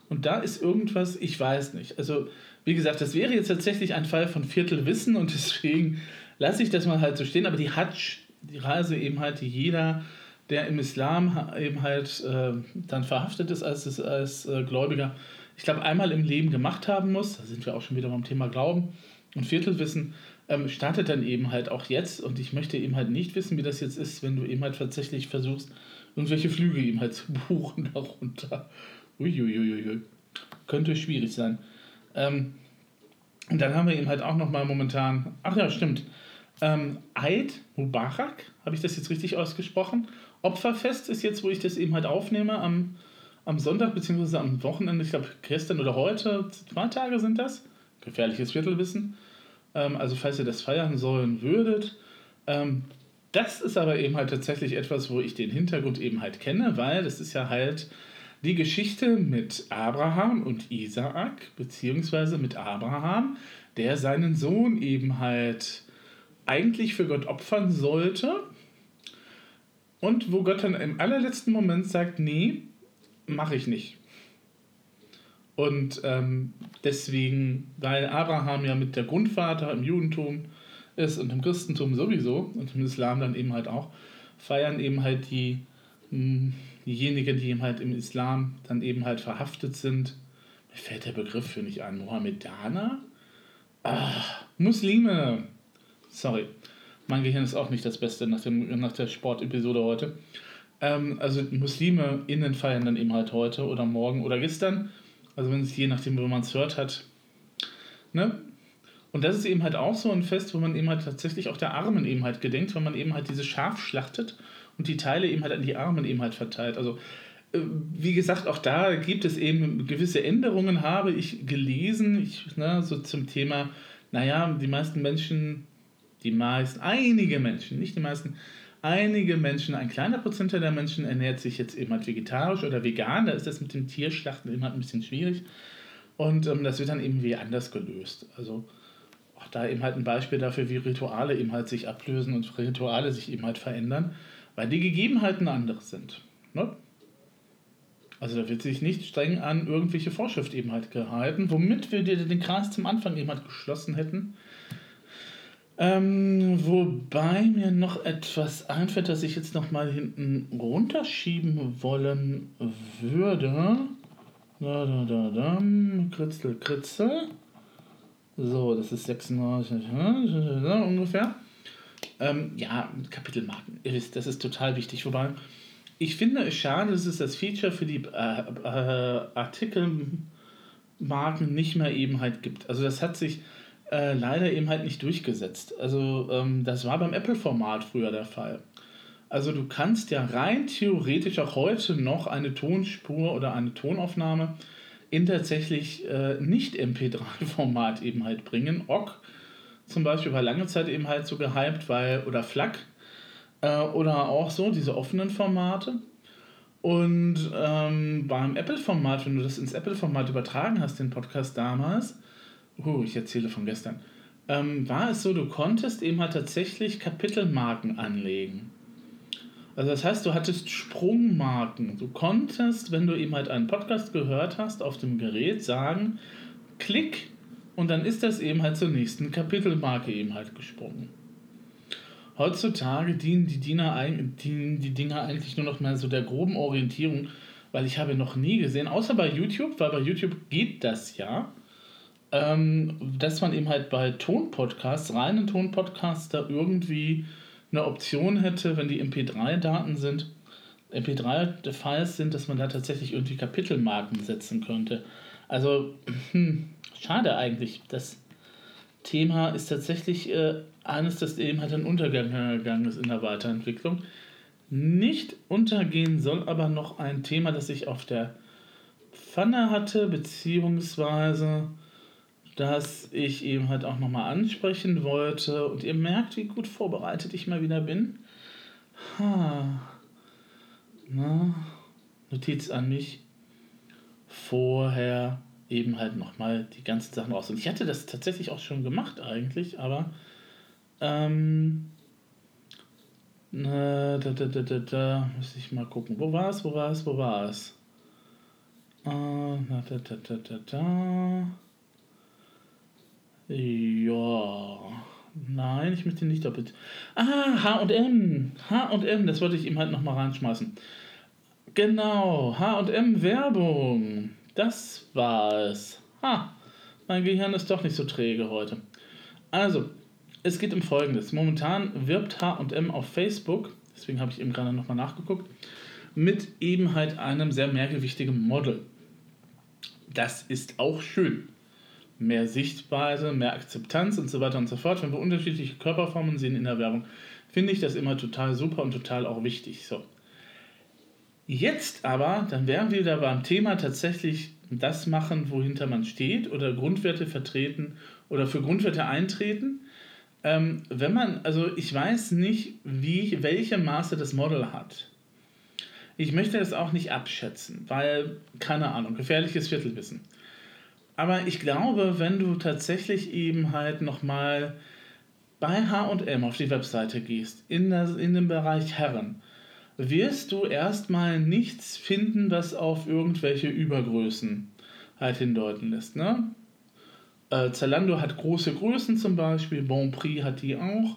Und da ist irgendwas, ich weiß nicht. Also, wie gesagt, das wäre jetzt tatsächlich ein Fall von Viertelwissen und [laughs] deswegen lasse ich das mal halt so stehen. Aber die Hajj, die Reise eben halt, die jeder, der im Islam eben halt äh, dann verhaftet ist als, als äh, Gläubiger, ich glaube, einmal im Leben gemacht haben muss. Da sind wir auch schon wieder beim Thema Glauben und Viertelwissen ähm, startet dann eben halt auch jetzt und ich möchte eben halt nicht wissen, wie das jetzt ist, wenn du eben halt tatsächlich versuchst, irgendwelche Flüge eben halt [laughs] zu buchen darunter. Uiuiuiui. Könnte schwierig sein. Ähm, und dann haben wir eben halt auch nochmal momentan, ach ja, stimmt, ähm, Eid Mubarak, habe ich das jetzt richtig ausgesprochen? Opferfest ist jetzt, wo ich das eben halt aufnehme, am, am Sonntag bzw. am Wochenende, ich glaube gestern oder heute, zwei Tage sind das. Gefährliches Viertelwissen. Ähm, also falls ihr das feiern sollen würdet. Ähm, das ist aber eben halt tatsächlich etwas, wo ich den Hintergrund eben halt kenne, weil das ist ja halt die Geschichte mit Abraham und Isaak, beziehungsweise mit Abraham, der seinen Sohn eben halt eigentlich für Gott opfern sollte. Und wo Gott dann im allerletzten Moment sagt, nee, mache ich nicht. Und ähm, deswegen, weil Abraham ja mit der Grundvater im Judentum ist und im Christentum sowieso und im Islam dann eben halt auch, feiern eben halt die, hm, diejenigen, die eben halt im Islam dann eben halt verhaftet sind. Mir fällt der Begriff für nicht ein. Mohammedaner? Ah, Muslime. Sorry. Mein Gehirn ist auch nicht das Beste nach, dem, nach der Sportepisode heute. Ähm, also Muslime innen feiern dann eben halt heute oder morgen oder gestern. Also wenn es je nachdem, wo man es hört hat. Ne? Und das ist eben halt auch so ein Fest, wo man eben halt tatsächlich auch der Armen eben halt gedenkt, wenn man eben halt dieses Schaf schlachtet und die Teile eben halt an die Armen eben halt verteilt. Also äh, wie gesagt, auch da gibt es eben gewisse Änderungen, habe ich gelesen, ich, ne, so zum Thema, naja, die meisten Menschen, die meisten, einige Menschen, nicht die meisten, einige Menschen, ein kleiner Prozentteil der Menschen ernährt sich jetzt eben halt vegetarisch oder vegan, da ist das mit dem Tierschlachten eben halt ein bisschen schwierig und ähm, das wird dann eben wie anders gelöst. Also auch da eben halt ein Beispiel dafür, wie Rituale eben halt sich ablösen und Rituale sich eben halt verändern, weil die Gegebenheiten andere sind. Ne? Also da wird sich nicht streng an irgendwelche Vorschriften eben halt gehalten, womit wir den Kreis zum Anfang eben halt geschlossen hätten. Ähm, wobei mir noch etwas einfällt, das ich jetzt noch mal hinten runterschieben wollen würde. Da, da, da, da. Kritzel, Kritzel. So, das ist 96 ungefähr. Ähm, ja, Kapitelmarken. Ihr wisst, das ist total wichtig. Wobei, ich finde es schade, dass es das Feature für die äh, äh, Artikelmarken nicht mehr eben halt gibt. Also das hat sich äh, leider eben halt nicht durchgesetzt. Also ähm, das war beim Apple-Format früher der Fall. Also du kannst ja rein theoretisch auch heute noch eine Tonspur oder eine Tonaufnahme in tatsächlich äh, nicht MP3-Format [laughs] eben halt bringen. OGG zum Beispiel war lange Zeit eben halt so gehypt, weil, oder FLAC, äh, oder auch so, diese offenen Formate. Und ähm, beim Apple-Format, wenn du das ins Apple-Format übertragen hast, den Podcast damals, uh, ich erzähle von gestern, ähm, war es so, du konntest eben halt tatsächlich Kapitelmarken anlegen. Also das heißt, du hattest Sprungmarken. Du konntest, wenn du eben halt einen Podcast gehört hast, auf dem Gerät sagen, klick und dann ist das eben halt zur nächsten Kapitelmarke eben halt gesprungen. Heutzutage dienen die, Diener, dienen die Dinger eigentlich nur noch mal so der groben Orientierung, weil ich habe noch nie gesehen, außer bei YouTube, weil bei YouTube geht das ja, ähm, dass man eben halt bei Tonpodcasts, reinen Tonpodcasts, da irgendwie eine Option hätte, wenn die MP3-Daten sind, MP3-Files sind, dass man da tatsächlich irgendwie Kapitelmarken setzen könnte. Also, hm, schade eigentlich. Das Thema ist tatsächlich äh, eines, das eben halt in Untergang gegangen ist in der Weiterentwicklung. Nicht untergehen soll aber noch ein Thema, das ich auf der Pfanne hatte, beziehungsweise das ich eben halt auch nochmal ansprechen wollte. Und ihr merkt, wie gut vorbereitet ich mal wieder bin. Ha. Na, Notiz an mich. Vorher eben halt nochmal die ganzen Sachen raus. Und ich hatte das tatsächlich auch schon gemacht eigentlich, aber ähm, na, da, da, da, da, da, muss ich mal gucken. Wo war es, wo war es, wo war es? Äh, na, da, da, da, da, da. Ja. Nein, ich möchte nicht doppelt. Ah, H&M. H&M, das wollte ich ihm halt nochmal reinschmeißen. Genau, H&M Werbung. Das war es. Ha, mein Gehirn ist doch nicht so träge heute. Also, es geht um Folgendes. Momentan wirbt H&M auf Facebook, deswegen habe ich eben gerade nochmal nachgeguckt, mit eben halt einem sehr mehrgewichtigen Model. Das ist auch schön mehr Sichtweise, mehr Akzeptanz und so weiter und so fort. Wenn wir unterschiedliche Körperformen sehen in der Werbung, finde ich das immer total super und total auch wichtig. So. Jetzt aber, dann wären wir wieder beim Thema tatsächlich das machen, wohinter man steht oder Grundwerte vertreten oder für Grundwerte eintreten. Ähm, wenn man, also ich weiß nicht, wie, welche Maße das Model hat. Ich möchte das auch nicht abschätzen, weil, keine Ahnung, gefährliches Viertelwissen. Aber ich glaube, wenn du tatsächlich eben halt nochmal bei HM auf die Webseite gehst, in, das, in den Bereich Herren, wirst du erstmal nichts finden, was auf irgendwelche Übergrößen halt hindeuten lässt. Ne? Äh, Zalando hat große Größen zum Beispiel, Bonprix hat die auch,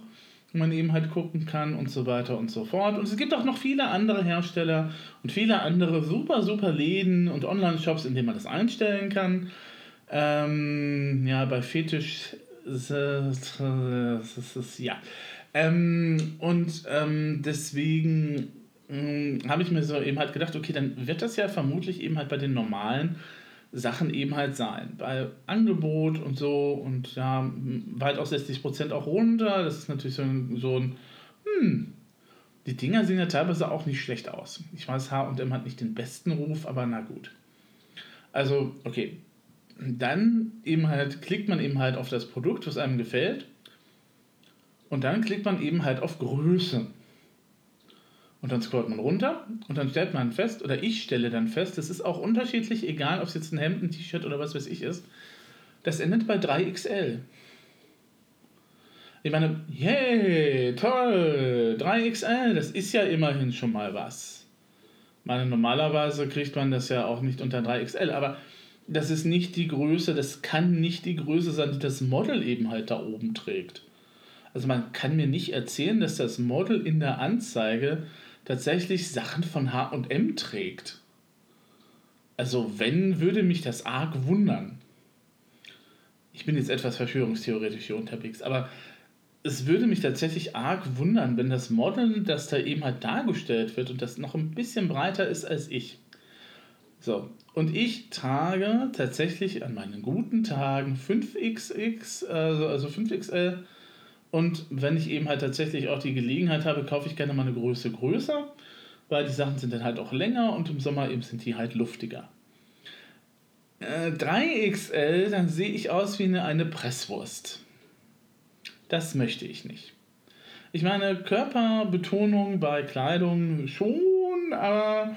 wo man eben halt gucken kann und so weiter und so fort. Und es gibt auch noch viele andere Hersteller und viele andere super, super Läden und Online-Shops, in denen man das einstellen kann. Ähm, ja, bei Fetisch es, ja. Ähm, und ähm, deswegen hm, habe ich mir so eben halt gedacht, okay, dann wird das ja vermutlich eben halt bei den normalen Sachen eben halt sein. Bei Angebot und so und ja, weitaus 60% auch runter. Das ist natürlich so ein, so ein hm, die Dinger sehen ja teilweise auch nicht schlecht aus. Ich weiß, HM hat nicht den besten Ruf, aber na gut. Also, okay. Dann eben halt klickt man eben halt auf das Produkt, was einem gefällt. Und dann klickt man eben halt auf Größe. Und dann scrollt man runter und dann stellt man fest, oder ich stelle dann fest, das ist auch unterschiedlich, egal ob es jetzt ein Hemd, ein T-Shirt oder was weiß ich ist, das endet bei 3XL. Ich meine, yay, toll, 3XL, das ist ja immerhin schon mal was. Ich meine, normalerweise kriegt man das ja auch nicht unter 3XL, aber das ist nicht die Größe, das kann nicht die Größe sein, die das Model eben halt da oben trägt. Also man kann mir nicht erzählen, dass das Model in der Anzeige tatsächlich Sachen von HM trägt. Also wenn, würde mich das arg wundern. Ich bin jetzt etwas verschwörungstheoretisch hier unterwegs, aber es würde mich tatsächlich arg wundern, wenn das Model, das da eben halt dargestellt wird und das noch ein bisschen breiter ist als ich. So, und ich trage tatsächlich an meinen guten Tagen 5XX, also, also 5XL und wenn ich eben halt tatsächlich auch die Gelegenheit habe, kaufe ich gerne mal eine Größe größer, weil die Sachen sind dann halt auch länger und im Sommer eben sind die halt luftiger. Äh, 3XL, dann sehe ich aus wie eine, eine Presswurst. Das möchte ich nicht. Ich meine, Körperbetonung bei Kleidung schon, aber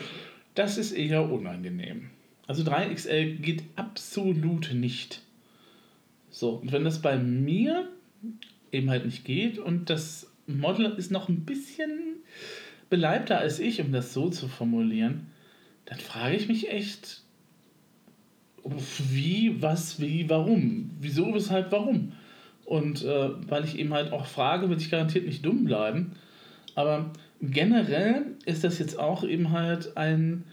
das ist eher unangenehm. Also 3XL geht absolut nicht. So, und wenn das bei mir eben halt nicht geht. Und das Model ist noch ein bisschen beleibter als ich, um das so zu formulieren. Dann frage ich mich echt, wie, was, wie, warum? Wieso, weshalb, warum? Und äh, weil ich eben halt auch frage, will ich garantiert nicht dumm bleiben. Aber generell ist das jetzt auch eben halt ein,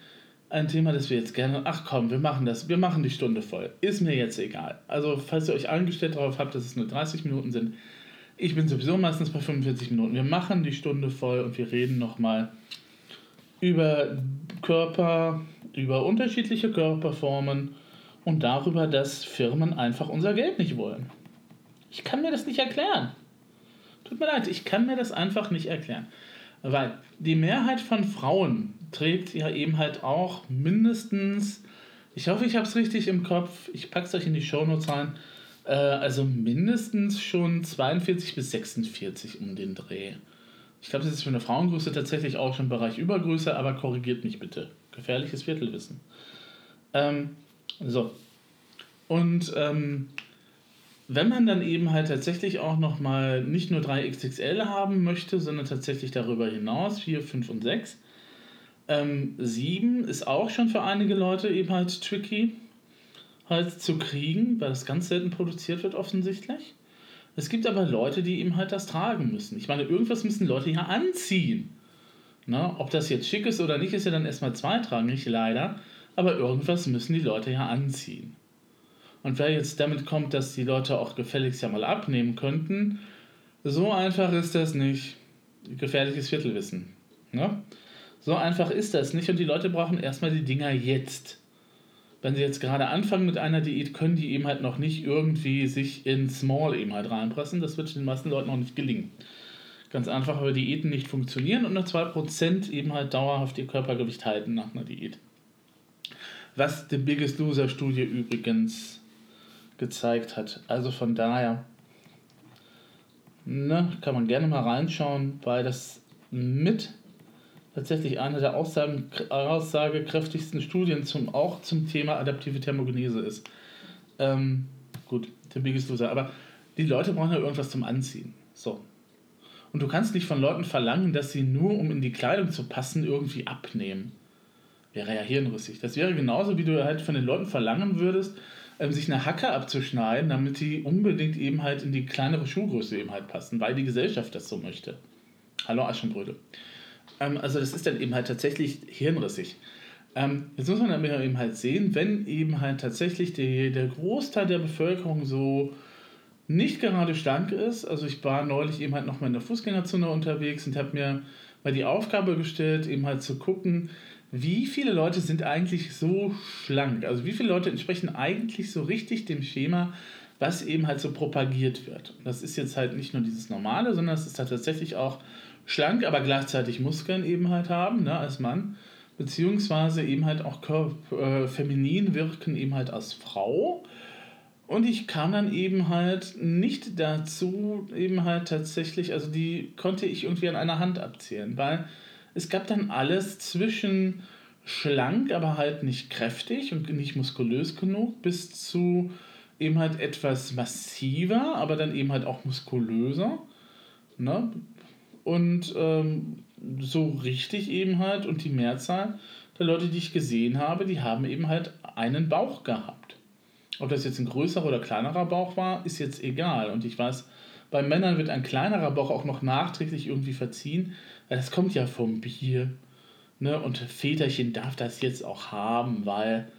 ein Thema, das wir jetzt gerne. Ach komm, wir machen das. Wir machen die Stunde voll. Ist mir jetzt egal. Also, falls ihr euch eingestellt darauf habt, dass es nur 30 Minuten sind, ich bin sowieso meistens bei 45 Minuten. Wir machen die Stunde voll und wir reden nochmal über Körper, über unterschiedliche Körperformen und darüber, dass Firmen einfach unser Geld nicht wollen. Ich kann mir das nicht erklären. Tut mir leid, ich kann mir das einfach nicht erklären. Weil die Mehrheit von Frauen trägt ja eben halt auch mindestens, ich hoffe, ich habe es richtig im Kopf, ich packe es euch in die Shownotes rein, äh, also mindestens schon 42 bis 46 um den Dreh. Ich glaube, das ist für eine Frauengröße tatsächlich auch schon Bereich Übergröße, aber korrigiert mich bitte. Gefährliches Viertelwissen. Ähm, so. Und ähm, wenn man dann eben halt tatsächlich auch nochmal nicht nur 3XXL haben möchte, sondern tatsächlich darüber hinaus 4, 5 und 6, ähm, 7 ist auch schon für einige Leute eben halt tricky halt zu kriegen, weil das ganz selten produziert wird offensichtlich. Es gibt aber Leute, die eben halt das tragen müssen. Ich meine, irgendwas müssen Leute ja anziehen. Na, ob das jetzt schick ist oder nicht, ist ja dann erstmal zweitrangig, leider. Aber irgendwas müssen die Leute ja anziehen. Und wer jetzt damit kommt, dass die Leute auch gefälligst ja mal abnehmen könnten, so einfach ist das nicht. Gefährliches Viertelwissen. Ne? So einfach ist das nicht und die Leute brauchen erstmal die Dinger jetzt wenn sie jetzt gerade anfangen mit einer Diät, können die eben halt noch nicht irgendwie sich in Small eben halt reinpressen. Das wird den meisten Leuten noch nicht gelingen. Ganz einfach, weil Diäten nicht funktionieren und nur 2% eben halt dauerhaft ihr Körpergewicht halten nach einer Diät. Was die Biggest Loser Studie übrigens gezeigt hat. Also von daher, ne, kann man gerne mal reinschauen, weil das mit tatsächlich eine der Aussagen, aussagekräftigsten Studien zum, auch zum Thema adaptive Thermogenese ist. Ähm, gut, der Biggest Loser. Aber die Leute brauchen ja irgendwas zum Anziehen. So. Und du kannst nicht von Leuten verlangen, dass sie nur, um in die Kleidung zu passen, irgendwie abnehmen. Wäre ja hirnrissig. Das wäre genauso, wie du halt von den Leuten verlangen würdest, ähm, sich eine Hacke abzuschneiden, damit die unbedingt eben halt in die kleinere Schuhgröße eben halt passen, weil die Gesellschaft das so möchte. Hallo Aschenbrödel. Ähm, also das ist dann eben halt tatsächlich hirnrissig. Ähm, jetzt muss man dann eben halt sehen, wenn eben halt tatsächlich die, der Großteil der Bevölkerung so nicht gerade schlank ist. Also ich war neulich eben halt nochmal in der Fußgängerzone unterwegs und habe mir mal die Aufgabe gestellt, eben halt zu gucken, wie viele Leute sind eigentlich so schlank? Also wie viele Leute entsprechen eigentlich so richtig dem Schema, was eben halt so propagiert wird? Und das ist jetzt halt nicht nur dieses Normale, sondern es ist halt tatsächlich auch schlank, aber gleichzeitig Muskeln eben halt haben, ne, als Mann. Beziehungsweise eben halt auch äh, feminin wirken eben halt als Frau. Und ich kam dann eben halt nicht dazu, eben halt tatsächlich, also die konnte ich irgendwie an einer Hand abzählen, weil es gab dann alles zwischen schlank, aber halt nicht kräftig und nicht muskulös genug, bis zu eben halt etwas massiver, aber dann eben halt auch muskulöser. Ne? Und ähm, so richtig eben halt, und die Mehrzahl der Leute, die ich gesehen habe, die haben eben halt einen Bauch gehabt. Ob das jetzt ein größerer oder kleinerer Bauch war, ist jetzt egal. Und ich weiß, bei Männern wird ein kleinerer Bauch auch noch nachträglich irgendwie verziehen. Das kommt ja vom Bier. Ne? Und Väterchen darf das jetzt auch haben, weil,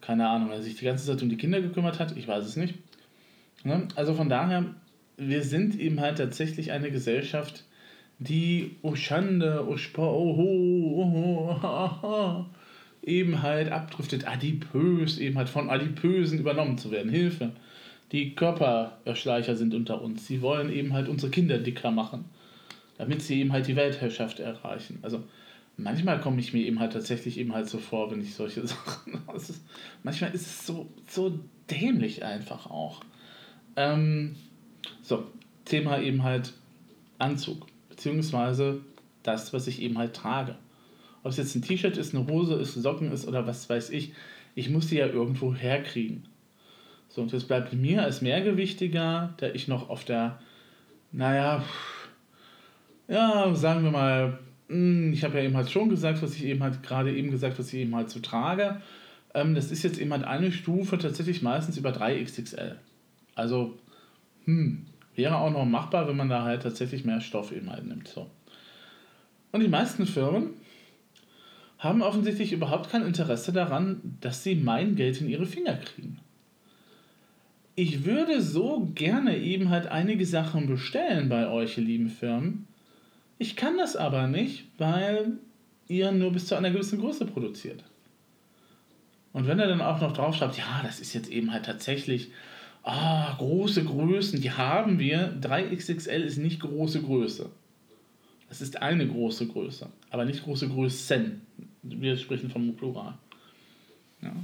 keine Ahnung, er sich die ganze Zeit um die Kinder gekümmert hat. Ich weiß es nicht. Ne? Also von daher, wir sind eben halt tatsächlich eine Gesellschaft, die, oh Schande, oh Spa, oh, oh, oh, oh, oh, eben halt abdriftet, adipös, eben halt von Adipösen übernommen zu werden. Hilfe. Die Körperschleicher sind unter uns. Sie wollen eben halt unsere Kinder dicker machen damit sie eben halt die Weltherrschaft erreichen. Also manchmal komme ich mir eben halt tatsächlich eben halt so vor, wenn ich solche [laughs] Sachen. Ist, manchmal ist es so, so dämlich einfach auch. Ähm, so, Thema eben halt Anzug, beziehungsweise das, was ich eben halt trage. Ob es jetzt ein T-Shirt ist, eine Hose ist, Socken ist oder was weiß ich, ich muss die ja irgendwo herkriegen. So, und jetzt bleibt mir als Mehrgewichtiger, der ich noch auf der, naja, ja, sagen wir mal, hm, ich habe ja eben halt schon gesagt, was ich eben halt gerade eben gesagt, was ich eben halt so trage. Ähm, das ist jetzt eben halt eine Stufe tatsächlich meistens über 3XXL. Also, hm, wäre auch noch machbar, wenn man da halt tatsächlich mehr Stoff eben halt nimmt. So. Und die meisten Firmen haben offensichtlich überhaupt kein Interesse daran, dass sie mein Geld in ihre Finger kriegen. Ich würde so gerne eben halt einige Sachen bestellen bei euch, ihr lieben Firmen. Ich kann das aber nicht, weil ihr nur bis zu einer gewissen Größe produziert. Und wenn er dann auch noch draufschreibt, ja, das ist jetzt eben halt tatsächlich ah, große Größen, die haben wir. 3XXL ist nicht große Größe. Es ist eine große Größe, aber nicht große Größen. Wir sprechen vom Plural. Ja.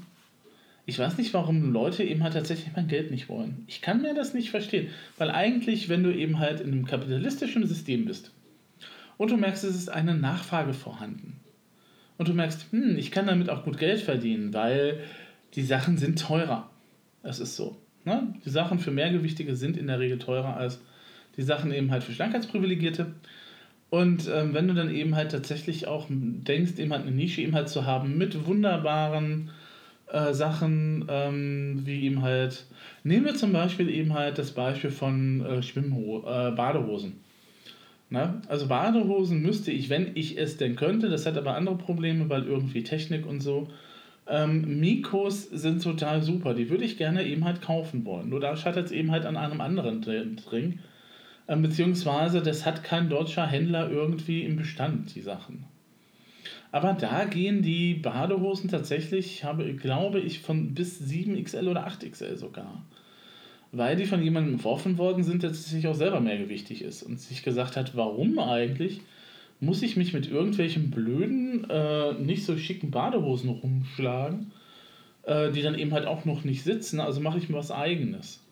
Ich weiß nicht, warum Leute eben halt tatsächlich mein Geld nicht wollen. Ich kann mir das nicht verstehen. Weil eigentlich, wenn du eben halt in einem kapitalistischen System bist, und du merkst, es ist eine Nachfrage vorhanden. Und du merkst, hm, ich kann damit auch gut Geld verdienen, weil die Sachen sind teurer. Das ist so. Ne? Die Sachen für Mehrgewichtige sind in der Regel teurer als die Sachen eben halt für Schlankheitsprivilegierte. Und ähm, wenn du dann eben halt tatsächlich auch denkst, eben halt eine Nische eben halt zu haben mit wunderbaren äh, Sachen, ähm, wie eben halt, nehmen wir zum Beispiel eben halt das Beispiel von äh, Schwimmho äh, Badehosen. Ne? Also Badehosen müsste ich, wenn ich es denn könnte, das hat aber andere Probleme, weil irgendwie Technik und so. Ähm, Mikos sind total super, die würde ich gerne eben halt kaufen wollen. Nur da scheitert es eben halt an einem anderen Ring. Ähm, beziehungsweise das hat kein deutscher Händler irgendwie im Bestand, die Sachen. Aber da gehen die Badehosen tatsächlich, habe, glaube ich, von bis 7XL oder 8XL sogar weil die von jemandem entworfen worden sind, der sich auch selber mehrgewichtig ist und sich gesagt hat, warum eigentlich muss ich mich mit irgendwelchen blöden, äh, nicht so schicken Badehosen rumschlagen, äh, die dann eben halt auch noch nicht sitzen, also mache ich mir was eigenes.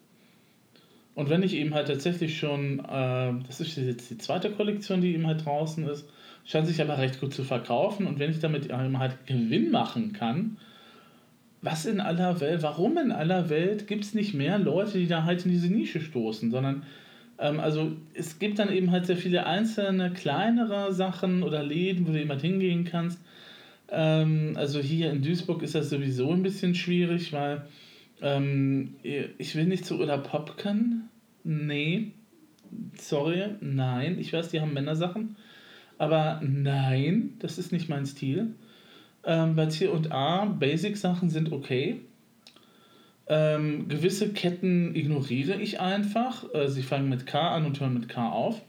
Und wenn ich eben halt tatsächlich schon, äh, das ist jetzt die zweite Kollektion, die eben halt draußen ist, scheint sich aber recht gut zu verkaufen und wenn ich damit eben halt Gewinn machen kann, was in aller Welt, warum in aller Welt gibt es nicht mehr Leute, die da halt in diese Nische stoßen, sondern ähm, also es gibt dann eben halt sehr viele einzelne kleinere Sachen oder Läden, wo du jemand hingehen kannst. Ähm, also hier in Duisburg ist das sowieso ein bisschen schwierig, weil Ähm, ich will nicht zu Ulla Popken. Nee. Sorry, nein. Ich weiß, die haben Männersachen. Aber nein, das ist nicht mein Stil. Ähm, bei C und A, Basic-Sachen sind okay. Ähm, gewisse Ketten ignoriere ich einfach. Äh, sie fangen mit K an und hören mit K auf,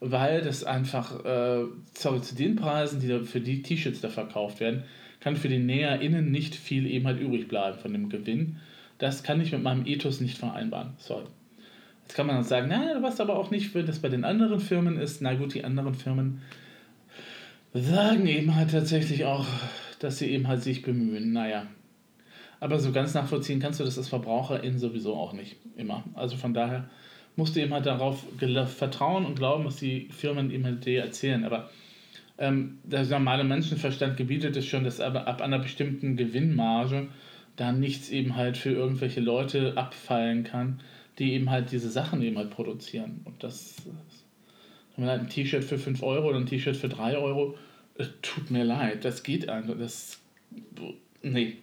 weil das einfach, äh, sorry, zu den Preisen, die da für die T-Shirts da verkauft werden, kann für die NäherInnen nicht viel eben halt übrig bleiben von dem Gewinn. Das kann ich mit meinem Ethos nicht vereinbaren. Sorry. Jetzt kann man sagen, na, was aber auch nicht, wenn das bei den anderen Firmen ist. Na gut, die anderen Firmen sagen eben halt tatsächlich auch, dass sie eben halt sich bemühen. Naja. Aber so ganz nachvollziehen kannst du das als Verbraucherin sowieso auch nicht immer. Also von daher musst du eben halt darauf vertrauen und glauben, was die Firmen eben halt dir erzählen. Aber ähm, der normale Menschenverstand gebietet es schon, dass aber ab einer bestimmten Gewinnmarge da nichts eben halt für irgendwelche Leute abfallen kann, die eben halt diese Sachen eben halt produzieren. Und das, wenn man halt ein T-Shirt für 5 Euro oder ein T-Shirt für 3 Euro, tut mir leid, das geht einfach. Das, nee.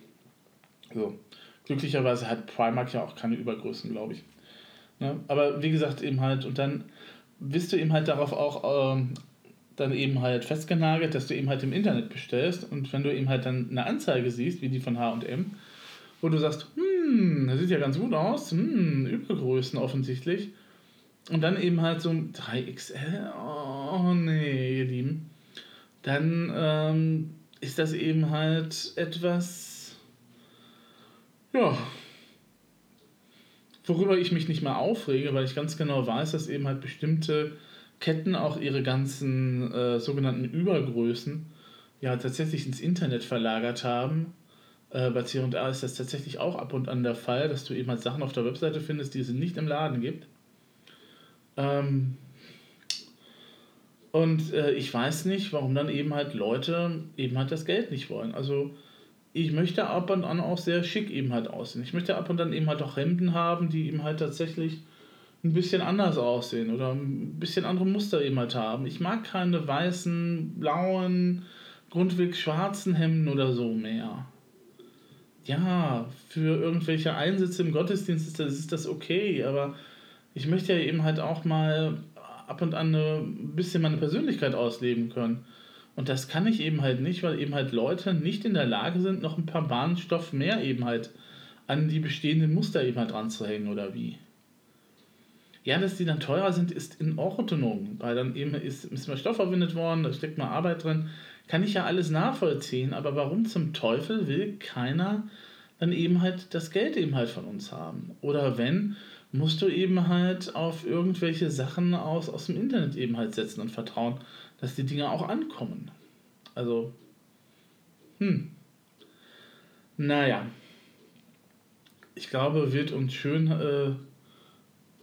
So. Glücklicherweise hat Primark ja auch keine Übergrößen, glaube ich. Ne? Aber wie gesagt, eben halt, und dann bist du eben halt darauf auch ähm, dann eben halt festgenagelt, dass du eben halt im Internet bestellst und wenn du eben halt dann eine Anzeige siehst, wie die von H&M, wo du sagst, hm, das sieht ja ganz gut aus, hm, Übergrößen offensichtlich und dann eben halt so 3XL, oh nee, ihr Lieben, dann ähm, ist das eben halt etwas, ja, worüber ich mich nicht mal aufrege, weil ich ganz genau weiß, dass eben halt bestimmte Ketten auch ihre ganzen äh, sogenannten Übergrößen ja tatsächlich ins Internet verlagert haben. Äh, bei C&A ist das tatsächlich auch ab und an der Fall, dass du eben halt Sachen auf der Webseite findest, die es nicht im Laden gibt. Ähm, und äh, ich weiß nicht, warum dann eben halt Leute eben halt das Geld nicht wollen. Also ich möchte ab und an auch sehr schick eben halt aussehen. Ich möchte ab und an eben halt auch Hemden haben, die eben halt tatsächlich ein bisschen anders aussehen oder ein bisschen andere Muster eben halt haben. Ich mag keine weißen, blauen, grundweg schwarzen Hemden oder so mehr. Ja, für irgendwelche Einsätze im Gottesdienst ist das, ist das okay, aber ich möchte ja eben halt auch mal ab und an ein bisschen meine Persönlichkeit ausleben können. Und das kann ich eben halt nicht, weil eben halt Leute nicht in der Lage sind, noch ein paar Bahnstoff mehr eben halt an die bestehenden Muster eben halt dran zu hängen oder wie. Ja, dass die dann teurer sind, ist in Ordnung, weil dann eben ist, ist mal Stoff verwendet worden, da steckt mal Arbeit drin. Kann ich ja alles nachvollziehen, aber warum zum Teufel will keiner dann eben halt das Geld eben halt von uns haben? Oder wenn, musst du eben halt auf irgendwelche Sachen aus, aus dem Internet eben halt setzen und vertrauen, dass die Dinge auch ankommen. Also, hm. Naja. Ich glaube, wird uns schön. Äh,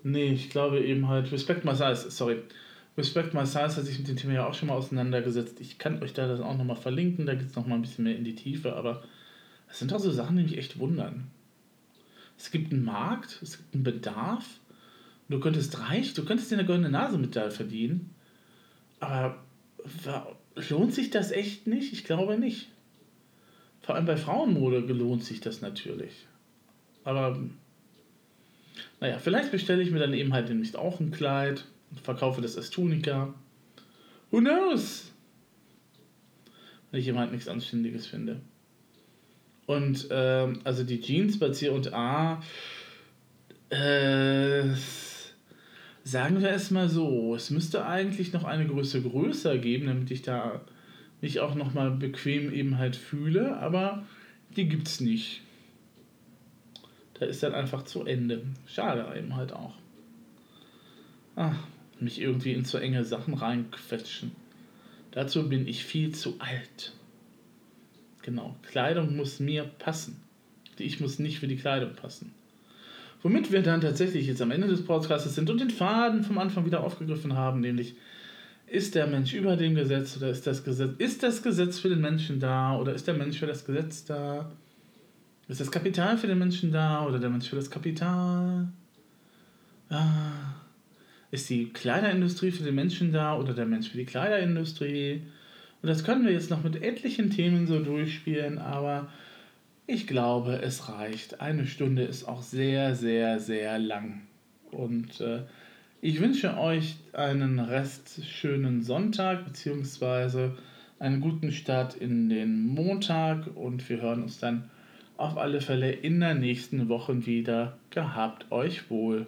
nee, ich glaube eben halt. Respect My Size, sorry. Respect My Size hat sich mit dem Thema ja auch schon mal auseinandergesetzt. Ich kann euch da das auch nochmal verlinken. Da geht es nochmal ein bisschen mehr in die Tiefe. Aber es sind doch so Sachen, die mich echt wundern. Es gibt einen Markt, es gibt einen Bedarf. Du könntest reich, du könntest dir eine goldene Nase mit da verdienen. Aber lohnt sich das echt nicht? Ich glaube nicht. Vor allem bei Frauenmode lohnt sich das natürlich. Aber naja, vielleicht bestelle ich mir dann eben halt demnächst auch ein Kleid und verkaufe das als Tunika. Who knows? Wenn ich eben halt nichts Anständiges finde. Und ähm, also die Jeans bei C und A, äh, Sagen wir es mal so, es müsste eigentlich noch eine Größe größer geben, damit ich da mich auch nochmal bequem eben halt fühle, aber die gibt es nicht. Da ist dann einfach zu Ende. Schade eben halt auch. Ach, mich irgendwie in zu enge Sachen reinquetschen. Dazu bin ich viel zu alt. Genau, Kleidung muss mir passen. Ich muss nicht für die Kleidung passen. Womit wir dann tatsächlich jetzt am Ende des Podcasts sind und den Faden vom Anfang wieder aufgegriffen haben, nämlich ist der Mensch über dem Gesetz oder ist das Gesetz, ist das Gesetz für den Menschen da oder ist der Mensch für das Gesetz da? Ist das Kapital für den Menschen da oder der Mensch für das Kapital? Ah. Ist die Kleiderindustrie für den Menschen da oder der Mensch für die Kleiderindustrie? Und das können wir jetzt noch mit etlichen Themen so durchspielen, aber ich glaube, es reicht. Eine Stunde ist auch sehr, sehr, sehr lang. Und äh, ich wünsche euch einen Rest schönen Sonntag beziehungsweise einen guten Start in den Montag und wir hören uns dann auf alle Fälle in der nächsten Woche wieder. Gehabt euch wohl.